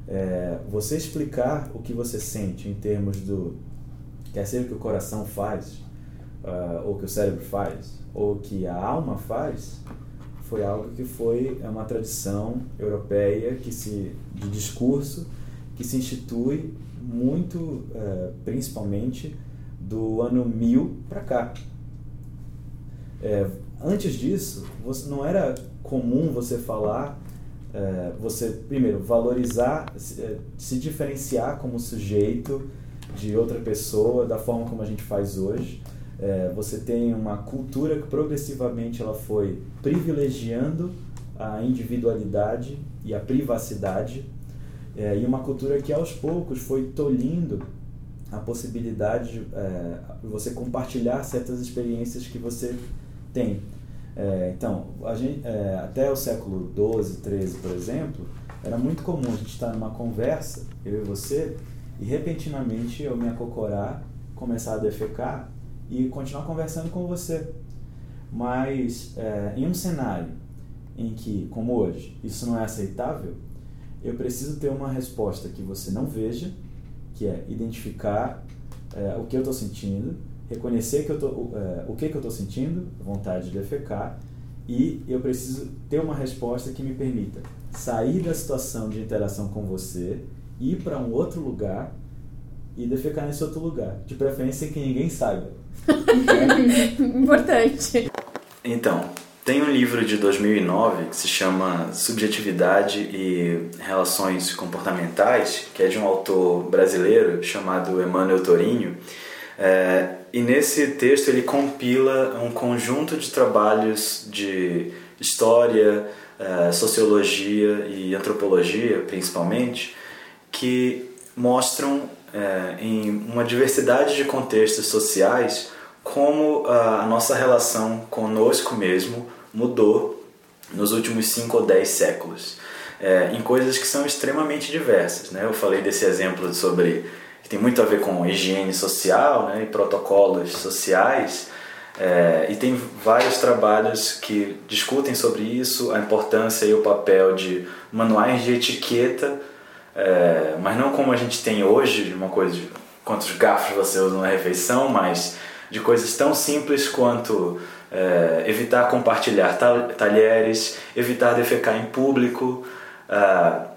É, você explicar o que você sente em termos do quer seja o que o coração faz, uh, ou que o cérebro faz, ou que a alma faz, foi algo que foi é uma tradição europeia que se de discurso que se institui muito é, principalmente do ano 1000 para cá. É, antes disso, você, não era comum você falar, é, você primeiro valorizar, se, é, se diferenciar como sujeito de outra pessoa da forma como a gente faz hoje é, você tem uma cultura que progressivamente ela foi privilegiando a individualidade e a privacidade, é, e uma cultura que aos poucos foi tolhindo a possibilidade de é, você compartilhar certas experiências que você tem. É, então, gente, é, até o século XII, XIII, por exemplo, era muito comum a gente estar numa conversa, eu e você, e repentinamente eu me acocorar, começar a defecar e continuar conversando com você. Mas é, em um cenário em que, como hoje, isso não é aceitável, eu preciso ter uma resposta que você não veja, que é identificar é, o que eu estou sentindo, reconhecer que eu tô, é, o que, que eu estou sentindo, vontade de defecar, e eu preciso ter uma resposta que me permita sair da situação de interação com você, ir para um outro lugar e defecar nesse outro lugar, de preferência que ninguém saiba. Importante. Então, tem um livro de 2009 que se chama Subjetividade e Relações Comportamentais, que é de um autor brasileiro chamado Emmanuel Torinho. É, e nesse texto ele compila um conjunto de trabalhos de história, é, sociologia e antropologia, principalmente, que mostram é, em uma diversidade de contextos sociais como a nossa relação conosco mesmo mudou nos últimos 5 ou 10 séculos. É, em coisas que são extremamente diversas. Né? Eu falei desse exemplo sobre que tem muito a ver com higiene social né? e protocolos sociais, é, e tem vários trabalhos que discutem sobre isso, a importância e o papel de manuais de etiqueta, é, mas não como a gente tem hoje, uma coisa de quantos garfos você usa na refeição, mas de coisas tão simples quanto é, evitar compartilhar talheres, evitar defecar em público, uh,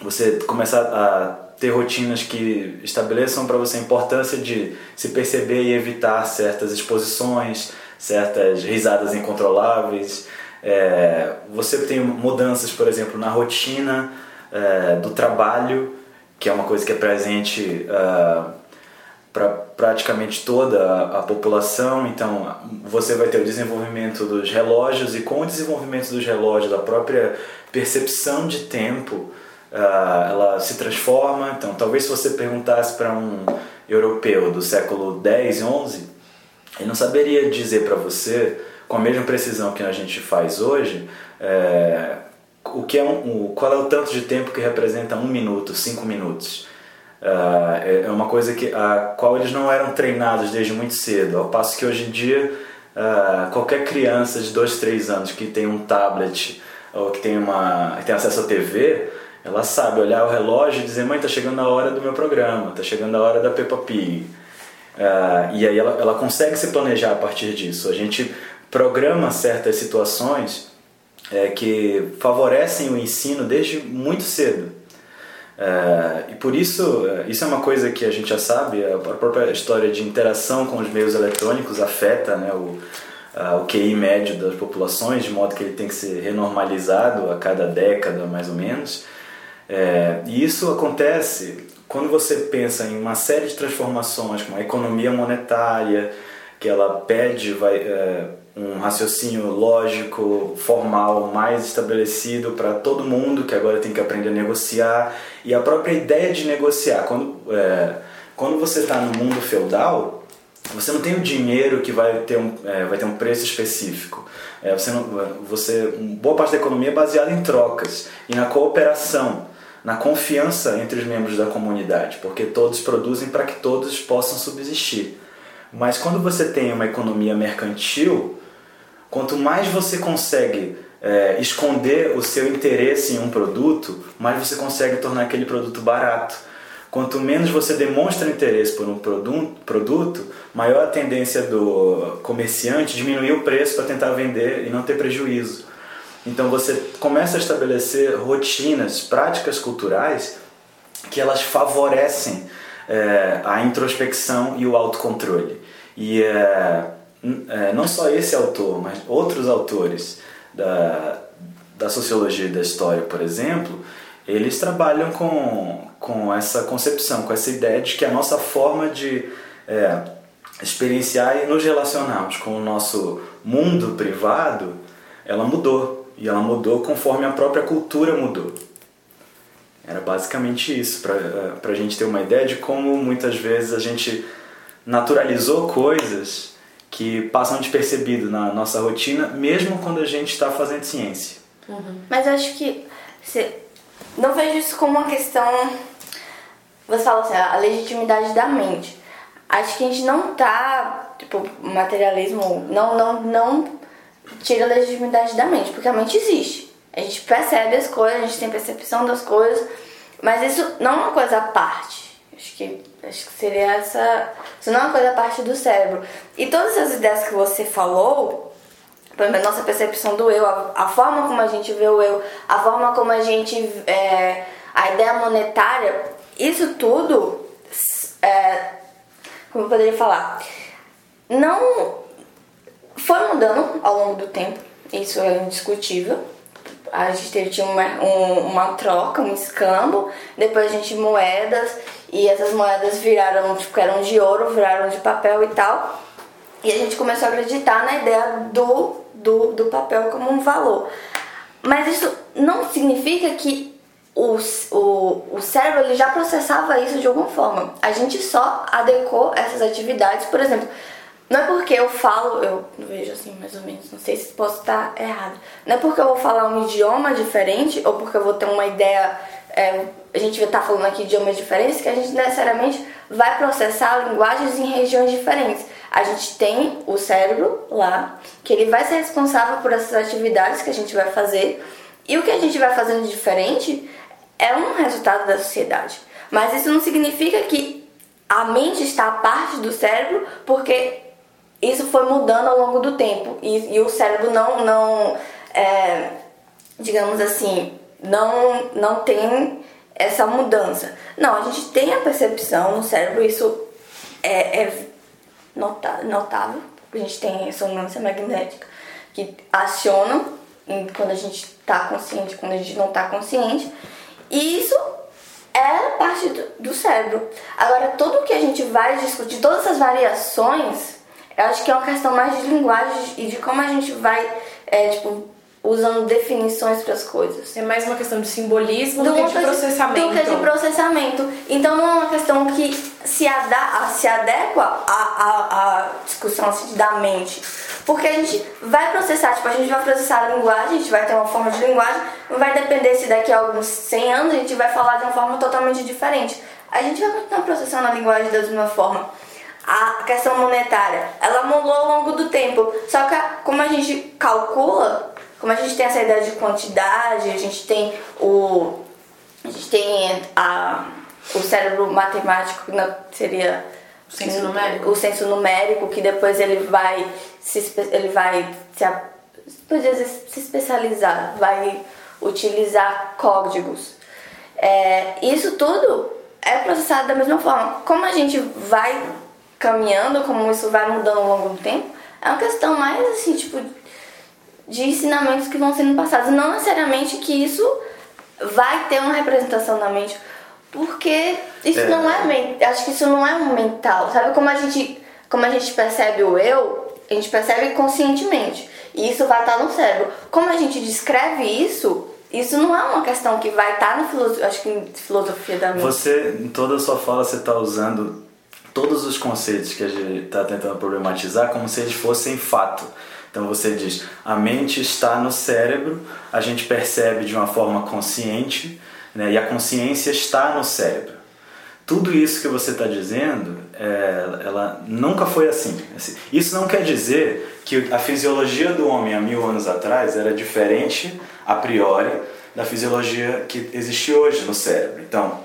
você começar a ter rotinas que estabeleçam para você a importância de se perceber e evitar certas exposições, certas risadas incontroláveis. É, você tem mudanças, por exemplo, na rotina é, do trabalho, que é uma coisa que é presente uh, para praticamente toda a, população. Então, você vai ter o desenvolvimento dos relógios e com o desenvolvimento dos relógios, a própria percepção de tempo, uh, ela se transforma. Então, talvez se você perguntasse para um europeu do século 10, 11, ele não saberia dizer para você, com a mesma precisão que a gente faz hoje, é, o que é um, qual é o tanto de tempo que representa um minuto, cinco minutos. Uh, é uma coisa que, a qual eles não eram treinados desde muito cedo, ao passo que hoje em dia uh, qualquer criança de 2, 3 anos que tem um tablet ou que tem, uma, que tem acesso à TV, ela sabe olhar o relógio e dizer, mãe, está chegando a hora do meu programa, está chegando a hora da Peppa Pig. Uh, e aí ela, ela consegue se planejar a partir disso. A gente programa certas situações é, que favorecem o ensino desde muito cedo. É, e por isso, é, isso é uma coisa que a gente já sabe, a própria história de interação com os meios eletrônicos afeta né, o, a, o QI médio das populações, de modo que ele tem que ser renormalizado a cada década, mais ou menos. É, e isso acontece quando você pensa em uma série de transformações, como a economia monetária, que ela pede vai, é, um raciocínio lógico, formal, mais estabelecido para todo mundo que agora tem que aprender a negociar e a própria ideia de negociar. Quando, é, quando você está no mundo feudal, você não tem o dinheiro que vai ter um, é, vai ter um preço específico. É, você não, você, boa parte da economia é baseada em trocas e na cooperação, na confiança entre os membros da comunidade, porque todos produzem para que todos possam subsistir. Mas quando você tem uma economia mercantil, Quanto mais você consegue é, esconder o seu interesse em um produto, mais você consegue tornar aquele produto barato. Quanto menos você demonstra interesse por um produto, maior a tendência do comerciante diminuir o preço para tentar vender e não ter prejuízo. Então você começa a estabelecer rotinas, práticas culturais que elas favorecem é, a introspecção e o autocontrole. E é, não só esse autor, mas outros autores da, da sociologia e da história, por exemplo, eles trabalham com, com essa concepção, com essa ideia de que a nossa forma de é, experienciar e nos relacionarmos com o nosso mundo privado, ela mudou. e ela mudou conforme a própria cultura mudou. Era basicamente isso, para a gente ter uma ideia de como muitas vezes a gente naturalizou coisas que passam despercebido na nossa rotina, mesmo quando a gente está fazendo ciência. Uhum. Mas acho que você não vejo isso como uma questão. Você fala assim, a legitimidade da mente. Acho que a gente não tá, tipo, materialismo não, não, não tira a legitimidade da mente, porque a mente existe. A gente percebe as coisas, a gente tem percepção das coisas, mas isso não é uma coisa à parte. Acho que, acho que seria essa. Isso não é uma coisa parte do cérebro. E todas as ideias que você falou, a nossa percepção do eu, a, a, forma como a gente vê o eu, a forma como a gente. É, a ideia monetária, isso tudo. É, como eu poderia falar? Não. Foi mudando ao longo do tempo, isso é indiscutível a gente teve, tinha uma, um, uma troca, um escambo, depois a gente moedas, e essas moedas viraram, tipo, eram de ouro, viraram de papel e tal. E a gente começou a acreditar na ideia do, do, do papel como um valor. Mas isso não significa que o, o, o cérebro ele já processava isso de alguma forma. A gente só adequou essas atividades, por exemplo, não é porque eu falo, eu vejo assim mais ou menos, não sei se posso estar errado. Não é porque eu vou falar um idioma diferente ou porque eu vou ter uma ideia, é, a gente vai estar falando aqui idiomas diferentes, que a gente necessariamente vai processar linguagens em regiões diferentes. A gente tem o cérebro lá, que ele vai ser responsável por essas atividades que a gente vai fazer, e o que a gente vai fazendo diferente é um resultado da sociedade. Mas isso não significa que a mente está a parte do cérebro, porque isso foi mudando ao longo do tempo e, e o cérebro não, não é, digamos assim, não, não tem essa mudança. Não, a gente tem a percepção no cérebro, isso é, é notável. A gente tem ressonância magnética que aciona quando a gente está consciente, quando a gente não está consciente. E isso é parte do, do cérebro. Agora, tudo que a gente vai discutir, todas essas variações eu acho que é uma questão mais de linguagem e de como a gente vai, é, tipo, usando definições para as coisas. É mais uma questão de simbolismo do, do que de processamento. Do que de processamento. Então não é uma questão que se, ada, se adequa à, à, à discussão assim, da mente. Porque a gente vai processar, tipo, a gente vai processar a linguagem, a gente vai ter uma forma de linguagem, não vai depender se daqui a alguns 100 anos a gente vai falar de uma forma totalmente diferente. A gente vai continuar processando a linguagem da mesma forma a questão monetária, ela mudou ao longo do tempo. Só que como a gente calcula, como a gente tem essa ideia de quantidade, a gente tem o a gente tem a, o cérebro matemático que seria o senso numérico. O senso numérico que depois ele vai se ele vai se, se especializar, vai utilizar códigos. É, isso tudo é processado da mesma forma. Como a gente vai caminhando, como isso vai mudando ao longo do tempo, é uma questão mais assim, tipo, de ensinamentos que vão sendo passados. Não necessariamente que isso vai ter uma representação na mente, porque isso é. não é acho que isso não é um mental. Sabe como a gente como a gente percebe o eu, a gente percebe conscientemente. E isso vai estar no cérebro. Como a gente descreve isso, isso não é uma questão que vai estar na filosofia, acho que filosofia da mente. Você, em toda a sua fala, você está usando todos os conceitos que a gente está tentando problematizar como se eles fossem fato. Então você diz, a mente está no cérebro, a gente percebe de uma forma consciente, né, e a consciência está no cérebro. Tudo isso que você está dizendo, é, ela nunca foi assim. Isso não quer dizer que a fisiologia do homem há mil anos atrás era diferente, a priori, da fisiologia que existe hoje no cérebro. Então,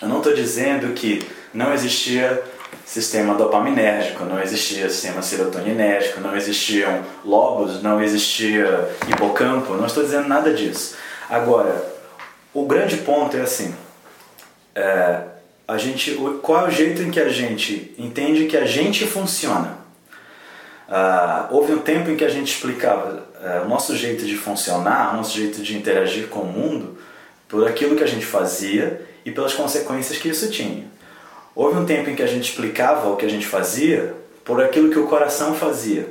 eu não estou dizendo que não existia sistema dopaminérgico, não existia sistema serotoninérgico, não existiam lobos, não existia hipocampo, não estou dizendo nada disso. Agora, o grande ponto é assim, é, a gente, qual é o jeito em que a gente entende que a gente funciona? Uh, houve um tempo em que a gente explicava uh, o nosso jeito de funcionar, o nosso jeito de interagir com o mundo, por aquilo que a gente fazia e pelas consequências que isso tinha. Houve um tempo em que a gente explicava o que a gente fazia por aquilo que o coração fazia.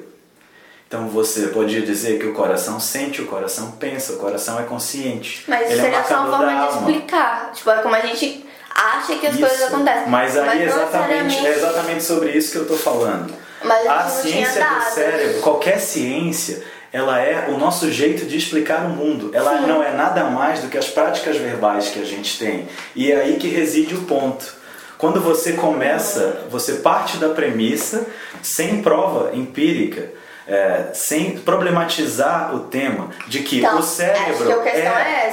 Então você podia dizer que o coração sente, o coração pensa, o coração é consciente. Mas isso Ele é seria só uma forma de explicar. Tipo, é como a gente acha que as Isso. coisas acontecem. Mas aí não exatamente, é exatamente sobre isso que eu estou falando. Mas a ciência do cérebro, qualquer ciência, ela é o nosso jeito de explicar o mundo. Ela Sim. não é nada mais do que as práticas verbais que a gente tem. E é aí que reside o ponto. Quando você começa, você parte da premissa, sem prova empírica, é, sem problematizar o tema de que Então, o cérebro que é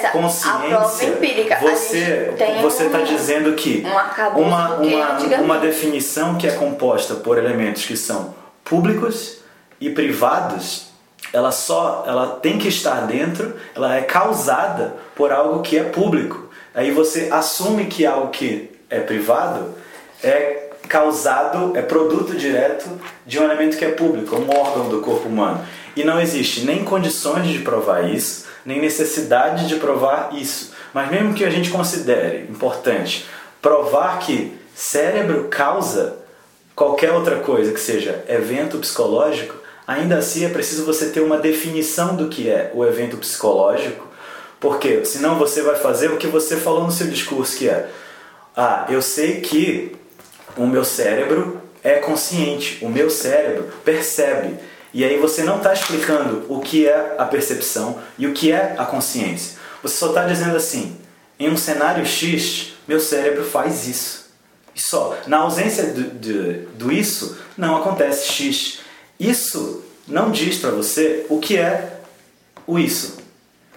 a consciência. empírica. Você você está um- dizendo que um uma, que uma, uma definição que é composta por elementos que são públicos e privados, ela só ela tem que estar dentro, ela é causada por algo que é público. Aí você assume que algo que é privado é causado, é produto direto de um elemento que é público, um órgão do corpo humano. E não existe nem condições de provar isso, nem necessidade de provar isso. Mas mesmo que a gente considere importante provar que cérebro causa qualquer outra coisa que seja evento psicológico, ainda assim é preciso você ter uma definição do que é o evento psicológico, porque senão você vai fazer o que você falou no seu discurso, que é ah, eu sei que o meu cérebro é consciente, o meu cérebro percebe. E aí você não está explicando o que é a percepção e o que é a consciência. Você só está dizendo assim, em um cenário X, meu cérebro faz isso. E só. Na ausência do, do, do isso, não acontece X. Isso não diz para você o que é o isso.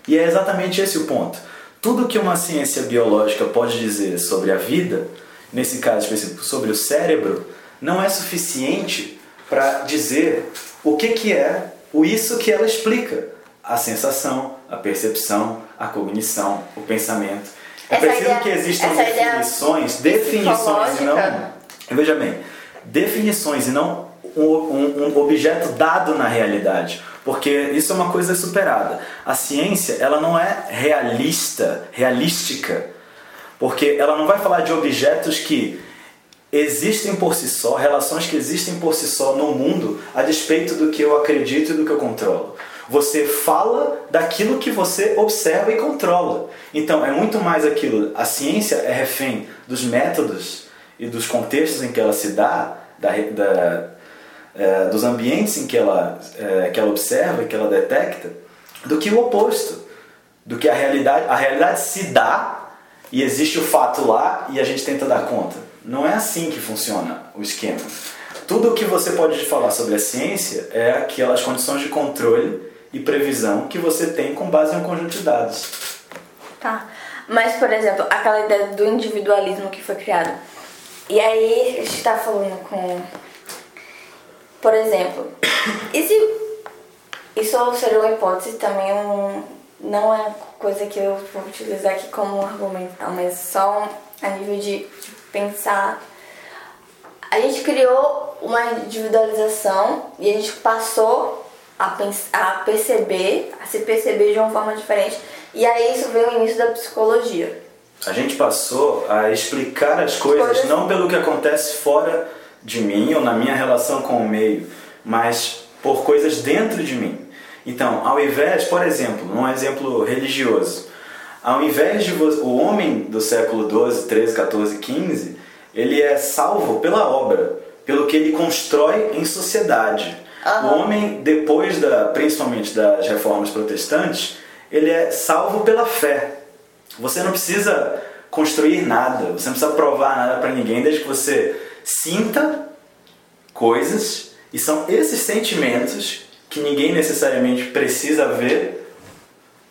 E é exatamente esse o ponto. Tudo que uma ciência biológica pode dizer sobre a vida, nesse caso específico sobre o cérebro, não é suficiente para dizer o que, que é o isso que ela explica. A sensação, a percepção, a cognição, o pensamento. É Essa preciso ideia- que existam definições, definições e não. Veja bem, definições e não um, um- um objeto dado na realidade. Porque isso é uma coisa superada. A ciência, ela não é realista, realística. Porque ela não vai falar de objetos que existem por si só, relações que existem por si só no mundo, a despeito do que eu acredito e do que eu controlo. Você fala daquilo que você observa e controla. Então, é muito mais aquilo. A ciência é refém dos métodos e dos contextos em que ela se dá, da, da, é, dos ambientes em que ela, é, que ela observa que ela detecta, do que o oposto. Do que a realidade, a realidade se dá e existe o fato lá e a gente tenta dar conta. Não é assim que funciona o esquema. Tudo o que você pode falar sobre a ciência é aquelas condições de controle e previsão que você tem com base em um conjunto de dados. Tá. Mas, por exemplo, aquela ideia do individualismo que foi criado. E aí, a gente tá falando com. Por exemplo, e se. Isso seria uma hipótese também, um, não é coisa que eu vou utilizar aqui como um argumento, não, mas só a nível de, pensar. A gente criou uma individualização e a gente passou a, pens- a perceber, a se perceber de uma forma diferente. E aí isso veio o início da psicologia. A gente passou a explicar as coisas Coisas- não pelo que acontece fora de mim ou na minha relação com o meio, mas por coisas dentro de mim. Então, ao invés, por exemplo, num exemplo religioso, ao invés de o homem do século 12, 13, 14, 15, ele é salvo pela obra, pelo que ele constrói em sociedade. O homem, depois da, principalmente das reformas protestantes, ele é salvo pela fé. Você não precisa construir nada, você não precisa provar nada para ninguém, desde que você sinta coisas e são esses sentimentos que ninguém necessariamente precisa ver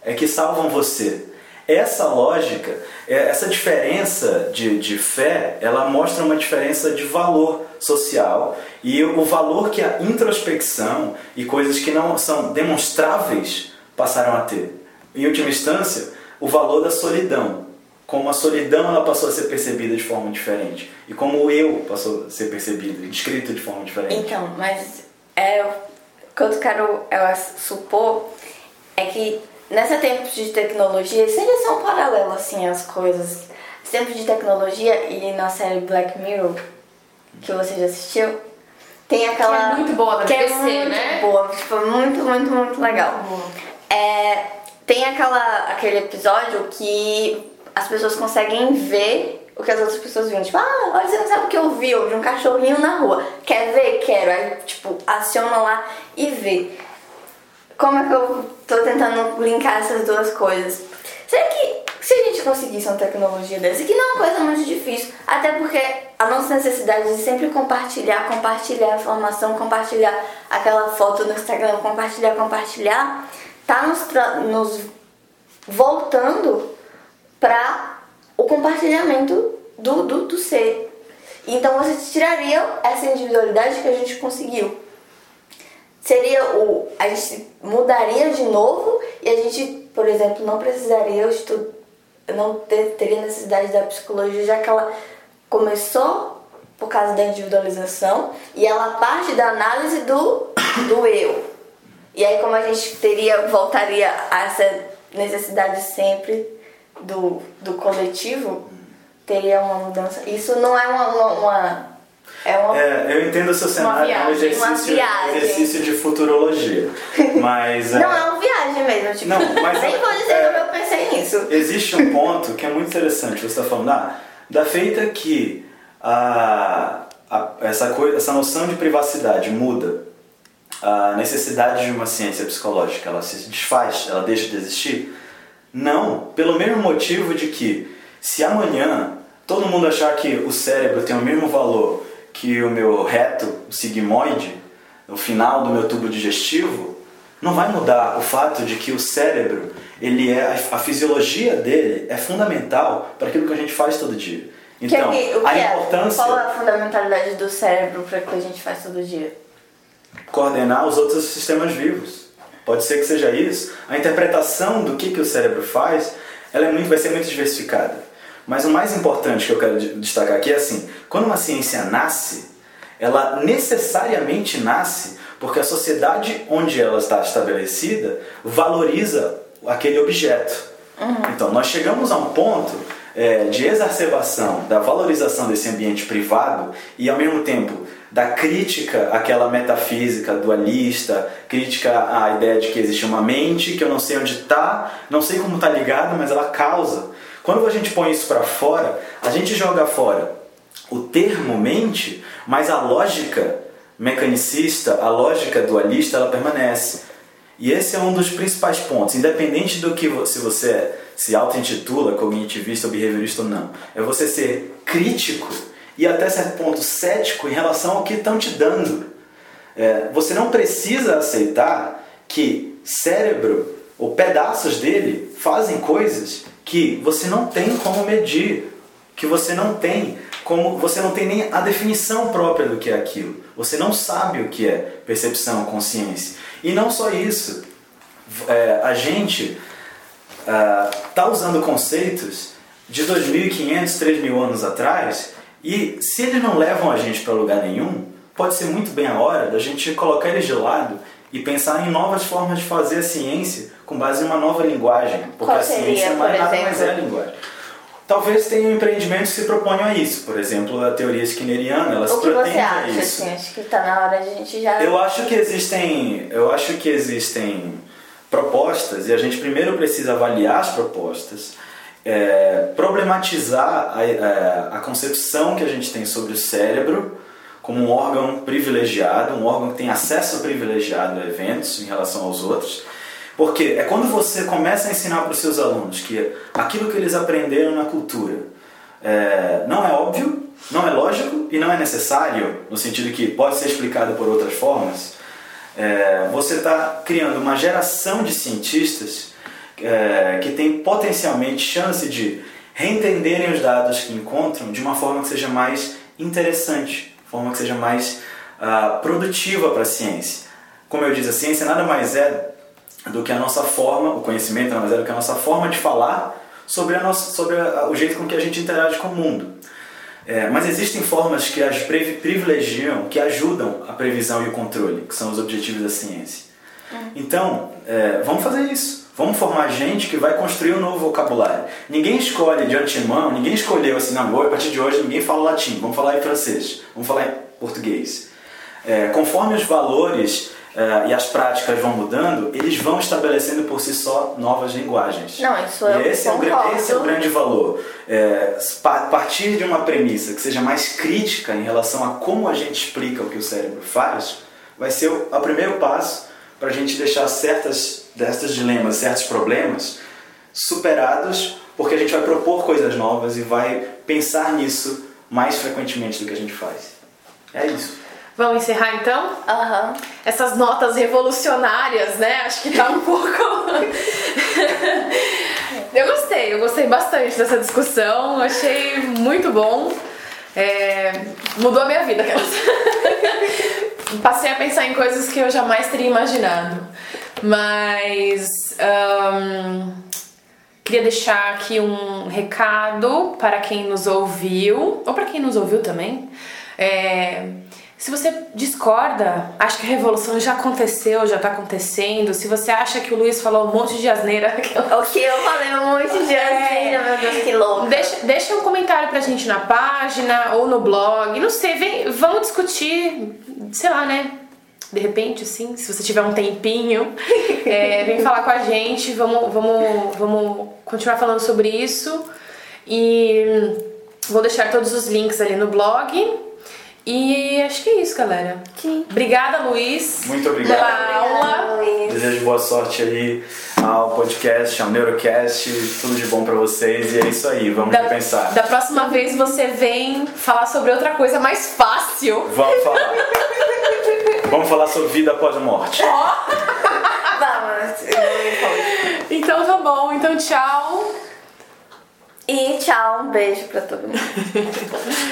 é que salvam você. Essa lógica, é- essa diferença de, de fé, ela mostra uma diferença de valor social e o valor que a introspecção e coisas que não são demonstráveis passaram a ter. Em última instância, o valor da solidão. Como a solidão ela passou a ser percebida de forma diferente e como o eu passou a ser percebido, descrito de forma diferente. Então, mas é, o que eu quero é, supor é que nessa tempo de tecnologia, seria só um paralelo assim as coisas. Esse tempo de tecnologia e na série Black Mirror, que você já assistiu, Tem aquela. Que é muito boa da que é BBC, muito né? boa, tipo, muito, muito, muito legal. É, tem aquela, aquele episódio que as pessoas conseguem ver o que as outras pessoas viram. Tipo, ah, olha, você não sabe o que eu vi, eu vi um cachorrinho na rua. Quer ver? Quero. Aí, tipo, aciona lá e vê. Como é que eu tô tentando linkar essas duas coisas? Será que se a gente conseguisse uma tecnologia dessa, que não é uma coisa muito difícil, até porque a nossa necessidade de sempre compartilhar, compartilhar informação, compartilhar aquela foto no Instagram, compartilhar, compartilhar, tá nos, nos voltando para o compartilhamento do, do, do ser. Então você tiraria essa individualidade que a gente conseguiu. Seria o. A gente mudaria de novo e a gente, por exemplo, não precisaria estu- não ter, teria necessidade da psicologia, já que ela começou por causa da individualização e ela parte da análise do, do eu. E aí como a gente teria, voltaria a essa necessidade sempre do, do coletivo, teria uma mudança. Isso não é uma. uma, uma- é uma. É, eu entendo o seu cenário, é um viagem, exercício, exercício de futurologia. Mas. Não, é uma viagem mesmo, tipo, Não, mas nem é- vou dizer é- como eu pensei nisso. Existe um ponto que é muito interessante. Você está falando ah, da feita que a, a- essa, coisa, essa noção de privacidade muda, a necessidade de uma ciência psicológica ela se desfaz, ela deixa de existir. Não, pelo mesmo motivo de que se amanhã todo mundo achar que o cérebro tem o mesmo valor que o meu reto, o sigmoide, o final do meu tubo digestivo, não vai mudar o fato de que o cérebro, ele é a, fisiologia dele é fundamental para aquilo que a gente faz todo dia. Então, é que- o que a é? importância Qual é a fundamentalidade do cérebro para o que a gente faz todo dia? coordenar os outros sistemas vivos. Pode ser que seja isso. A interpretação do que, que o cérebro faz, ela é muito, vai ser muito diversificada. Mas o mais importante que eu quero de- destacar aqui é assim, quando uma ciência nasce, ela necessariamente nasce porque a sociedade onde ela está estabelecida valoriza aquele objeto. Então, nós chegamos a um ponto é, de exacerbação da valorização desse ambiente privado e, ao mesmo tempo, da crítica àquela metafísica dualista, crítica à ideia de que existe uma mente que eu não sei onde está, não sei como está ligado, mas ela causa. Quando a gente põe isso para fora, a gente joga fora o termo mente, mas a lógica mecanicista, a lógica dualista, ela permanece. E esse é um dos principais pontos, independente do que se você se auto-intitula cognitivista ou behaviorista ou não, é você ser crítico e até certo ponto cético em relação ao que estão te dando. É, você não precisa aceitar que cérebro ou pedaços dele fazem coisas que você não tem como medir, que você não tem como você não tem nem a definição própria do que é aquilo. Você não sabe o que é percepção, consciência. E não só isso, é, a gente está usando conceitos de 2.500, 3.000 anos atrás e se eles não levam a gente para lugar nenhum, pode ser muito bem a hora da gente colocar eles de lado e pensar em novas formas de fazer a ciência com base em uma nova linguagem, porque Qual a seria, ciência não é nada mais é a linguagem. Talvez tenham empreendimentos que se proponham a isso, por exemplo, a teoria skinneriana, ela se O você pretende a isso. assim? Acho que tá na hora de a gente já. Eu acho que existem, eu acho que existem propostas e a gente primeiro precisa avaliar as propostas, é, problematizar a, é, a concepção que a gente tem sobre o cérebro como um órgão privilegiado, um órgão que tem acesso privilegiado a eventos em relação aos outros. Porque é quando você começa a ensinar para os seus alunos que aquilo que eles aprenderam na cultura é, não é óbvio, não é lógico e não é necessário, no sentido que pode ser explicado por outras formas, é, você está criando uma geração de cientistas é, que tem potencialmente chance de reentenderem os dados que encontram de uma forma que seja mais interessante, forma que seja mais ah, produtiva para a ciência. Como eu disse, a ciência nada mais é do que a nossa forma, o conhecimento nada mais é do que a nossa forma de falar sobre, a nossa, sobre a- o jeito com que a gente interage com o mundo. É, mas existem formas que as privi- privilegiam, que ajudam a previsão e o controle, que são os objetivos da ciência. Então, é, vamos fazer isso. Vamos formar gente que vai construir um novo vocabulário. Ninguém escolhe de antemão, ninguém escolheu assim, não, a partir de hoje ninguém fala latim, vamos falar em francês, vamos falar em português. é, conforme os valores é, e as práticas vão mudando, eles vão estabelecendo por si só novas linguagens. Não, isso eu e esse é, o, esse é o grande valor. É, pa- partir de uma premissa que seja mais crítica em relação a como a gente explica o que o cérebro faz, vai ser o, o primeiro passo para a gente deixar certas destas dilemas, certos problemas superados, porque a gente vai propor coisas novas e vai pensar nisso mais frequentemente do que a gente faz. É isso. Vamos encerrar então? Aham. Essas notas revolucionárias, né? Acho que tá um pouco. eu gostei, eu gostei bastante dessa discussão, achei muito bom. É, Mudou a minha vida, aquelas. Passei a pensar em coisas que eu jamais teria imaginado. Mas. ahn, Queria deixar aqui um recado para quem nos ouviu, ou para quem nos ouviu também. É, se você discorda, acha que a revolução já aconteceu, já tá acontecendo, se você acha que o Luiz falou um monte de asneira, O que eu falei um monte de asneira, meu Deus, que louco. deixa, deixa um comentário pra gente na página ou no blog, não sei, vem, vamos discutir, sei lá, né? De repente, assim, se você tiver um tempinho, é, vem falar com a gente, vamos, vamos, vamos continuar falando sobre isso. E vou deixar todos os links ali no blog. E acho que é isso, galera. Sim. Obrigada, Luiz. Muito obrigado. Pela aula. Luiz. Desejo boa sorte aí ao podcast, ao Neurocast, tudo de bom pra vocês e é isso aí, vamos Da, repensar. da próxima vez você vem falar sobre outra coisa mais fácil. Vamos falar. vamos falar sobre vida após a morte. Vamos. Então tá bom, então tchau. E tchau, um beijo pra todo mundo.